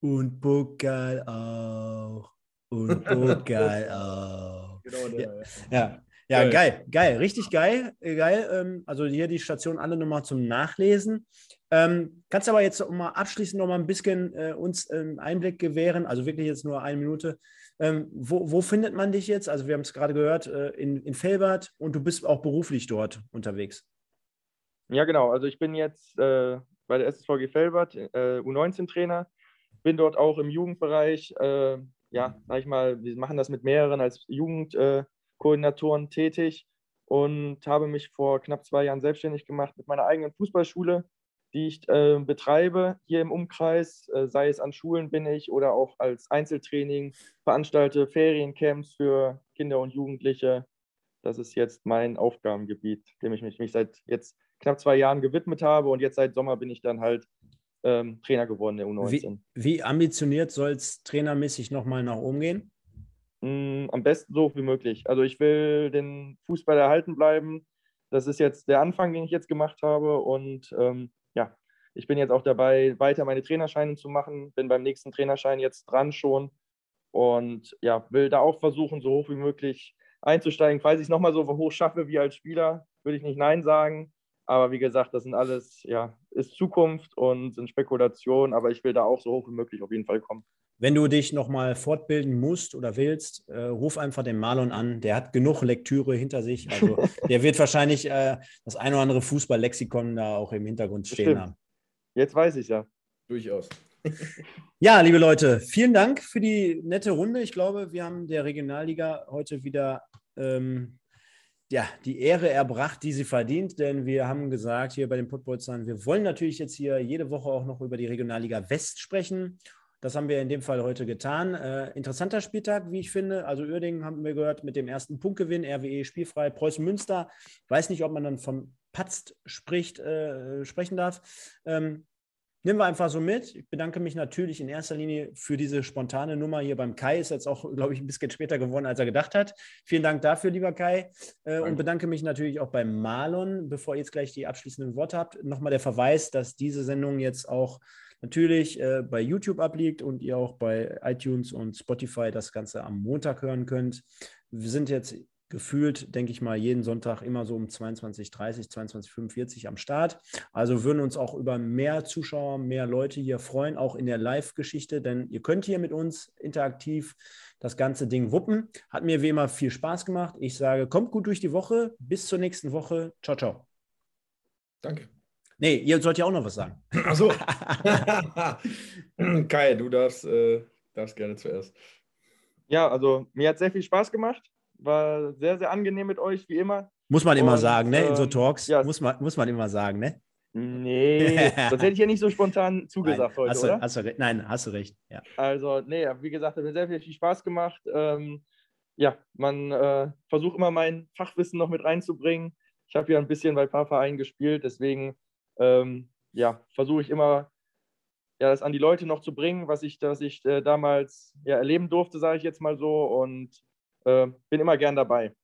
Und Pokal auch. Und Pokal auch. genau der, Ja, ja, Geil. geil, geil, richtig geil, geil. Ähm, also hier die Station alle nochmal zum Nachlesen. Ähm, kannst aber jetzt noch mal abschließend noch mal ein bisschen äh, uns einen Einblick gewähren, also wirklich jetzt nur eine Minute. Ähm, wo, wo findet man dich jetzt? Also wir haben es gerade gehört, äh, in, in Felbert und du bist auch beruflich dort unterwegs. Ja, genau. Also ich bin jetzt äh, bei der SSVG Felbert äh, U19-Trainer, bin dort auch im Jugendbereich, äh, ja, sag ich mal, wir machen das mit mehreren als Jugendkoordinatoren tätig und habe mich vor knapp zwei Jahren selbstständig gemacht mit meiner eigenen Fußballschule, die ich äh, betreibe hier im Umkreis, äh, sei es an Schulen bin ich oder auch als Einzeltraining, veranstalte Feriencamps für Kinder und Jugendliche. Das ist jetzt mein Aufgabengebiet, dem ich mich, mich seit jetzt knapp zwei Jahren gewidmet habe und jetzt seit Sommer bin ich dann halt ähm, Trainer geworden der U19. Wie, wie ambitioniert soll es trainermäßig nochmal nach oben gehen? Mm, am besten so wie möglich. Also ich will den Fußball erhalten bleiben. Das ist jetzt der Anfang, den ich jetzt gemacht habe und ähm, ich bin jetzt auch dabei, weiter meine Trainerscheine zu machen. Bin beim nächsten Trainerschein jetzt dran schon und ja, will da auch versuchen, so hoch wie möglich einzusteigen. Falls ich es nochmal so hoch schaffe wie als Spieler, würde ich nicht Nein sagen. Aber wie gesagt, das sind alles, ja, ist Zukunft und sind Spekulationen, aber ich will da auch so hoch wie möglich auf jeden Fall kommen. Wenn du dich nochmal fortbilden musst oder willst, äh, ruf einfach den Marlon an. Der hat genug Lektüre hinter sich. Also der wird wahrscheinlich äh, das ein oder andere Fußballlexikon da auch im Hintergrund stehen Bestimmt. haben. Jetzt weiß ich ja. Durchaus. Ja, liebe Leute, vielen Dank für die nette Runde. Ich glaube, wir haben der Regionalliga heute wieder ähm, ja, die Ehre erbracht, die sie verdient, denn wir haben gesagt hier bei den Putbolzern, wir wollen natürlich jetzt hier jede Woche auch noch über die Regionalliga West sprechen. Das haben wir in dem Fall heute getan. Äh, interessanter Spieltag, wie ich finde. Also Uerdingen haben wir gehört mit dem ersten Punktgewinn, RWE spielfrei, Preußen Münster. Weiß nicht, ob man dann von Patzt spricht, äh, sprechen darf. Ähm, Nehmen wir einfach so mit. Ich bedanke mich natürlich in erster Linie für diese spontane Nummer hier beim Kai. Ist jetzt auch, glaube ich, ein bisschen später geworden, als er gedacht hat. Vielen Dank dafür, lieber Kai. Äh, und bedanke mich natürlich auch beim Marlon. Bevor ihr jetzt gleich die abschließenden Worte habt, nochmal der Verweis, dass diese Sendung jetzt auch natürlich äh, bei YouTube abliegt und ihr auch bei iTunes und Spotify das Ganze am Montag hören könnt. Wir sind jetzt gefühlt, denke ich mal, jeden Sonntag immer so um 22.30, 22.45 am Start. Also würden uns auch über mehr Zuschauer, mehr Leute hier freuen, auch in der Live-Geschichte, denn ihr könnt hier mit uns interaktiv das ganze Ding wuppen. Hat mir wie immer viel Spaß gemacht. Ich sage, kommt gut durch die Woche. Bis zur nächsten Woche. Ciao, ciao. Danke. Nee, ihr sollt ja auch noch was sagen. Achso. Kai, du darfst, äh, darfst gerne zuerst. Ja, also mir hat sehr viel Spaß gemacht. War sehr, sehr angenehm mit euch, wie immer. Muss man immer Und, sagen, ne? In so ähm, Talks ja, muss, man, muss man immer sagen, ne? Nee, das hätte ich ja nicht so spontan zugesagt nein, heute, hast oder? hast du, nein, hast du recht. Ja. Also, nee, wie gesagt, hat mir sehr viel, viel Spaß gemacht. Ähm, ja, man äh, versucht immer mein Fachwissen noch mit reinzubringen. Ich habe ja ein bisschen bei ein paar Vereinen gespielt, deswegen ähm, ja, versuche ich immer ja, das an die Leute noch zu bringen, was ich, was ich äh, damals ja, erleben durfte, sage ich jetzt mal so. Und äh, bin immer gern dabei.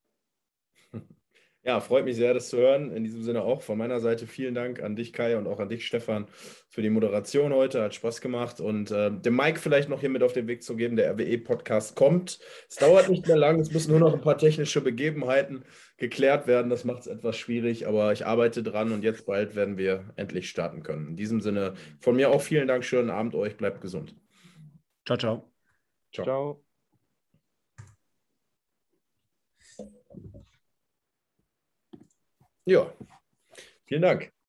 Ja, freut mich sehr, das zu hören. In diesem Sinne auch von meiner Seite vielen Dank an dich, Kai, und auch an dich, Stefan, für die Moderation heute. Hat Spaß gemacht. Und äh, dem Mike vielleicht noch hier mit auf den Weg zu geben. Der RWE-Podcast kommt. Es dauert nicht mehr lang. Es müssen nur noch ein paar technische Begebenheiten geklärt werden. Das macht es etwas schwierig, aber ich arbeite dran und jetzt bald werden wir endlich starten können. In diesem Sinne von mir auch vielen Dank. Schönen Abend euch. Bleibt gesund. Ciao, ciao. Ciao. ciao. Ja, vielen Dank.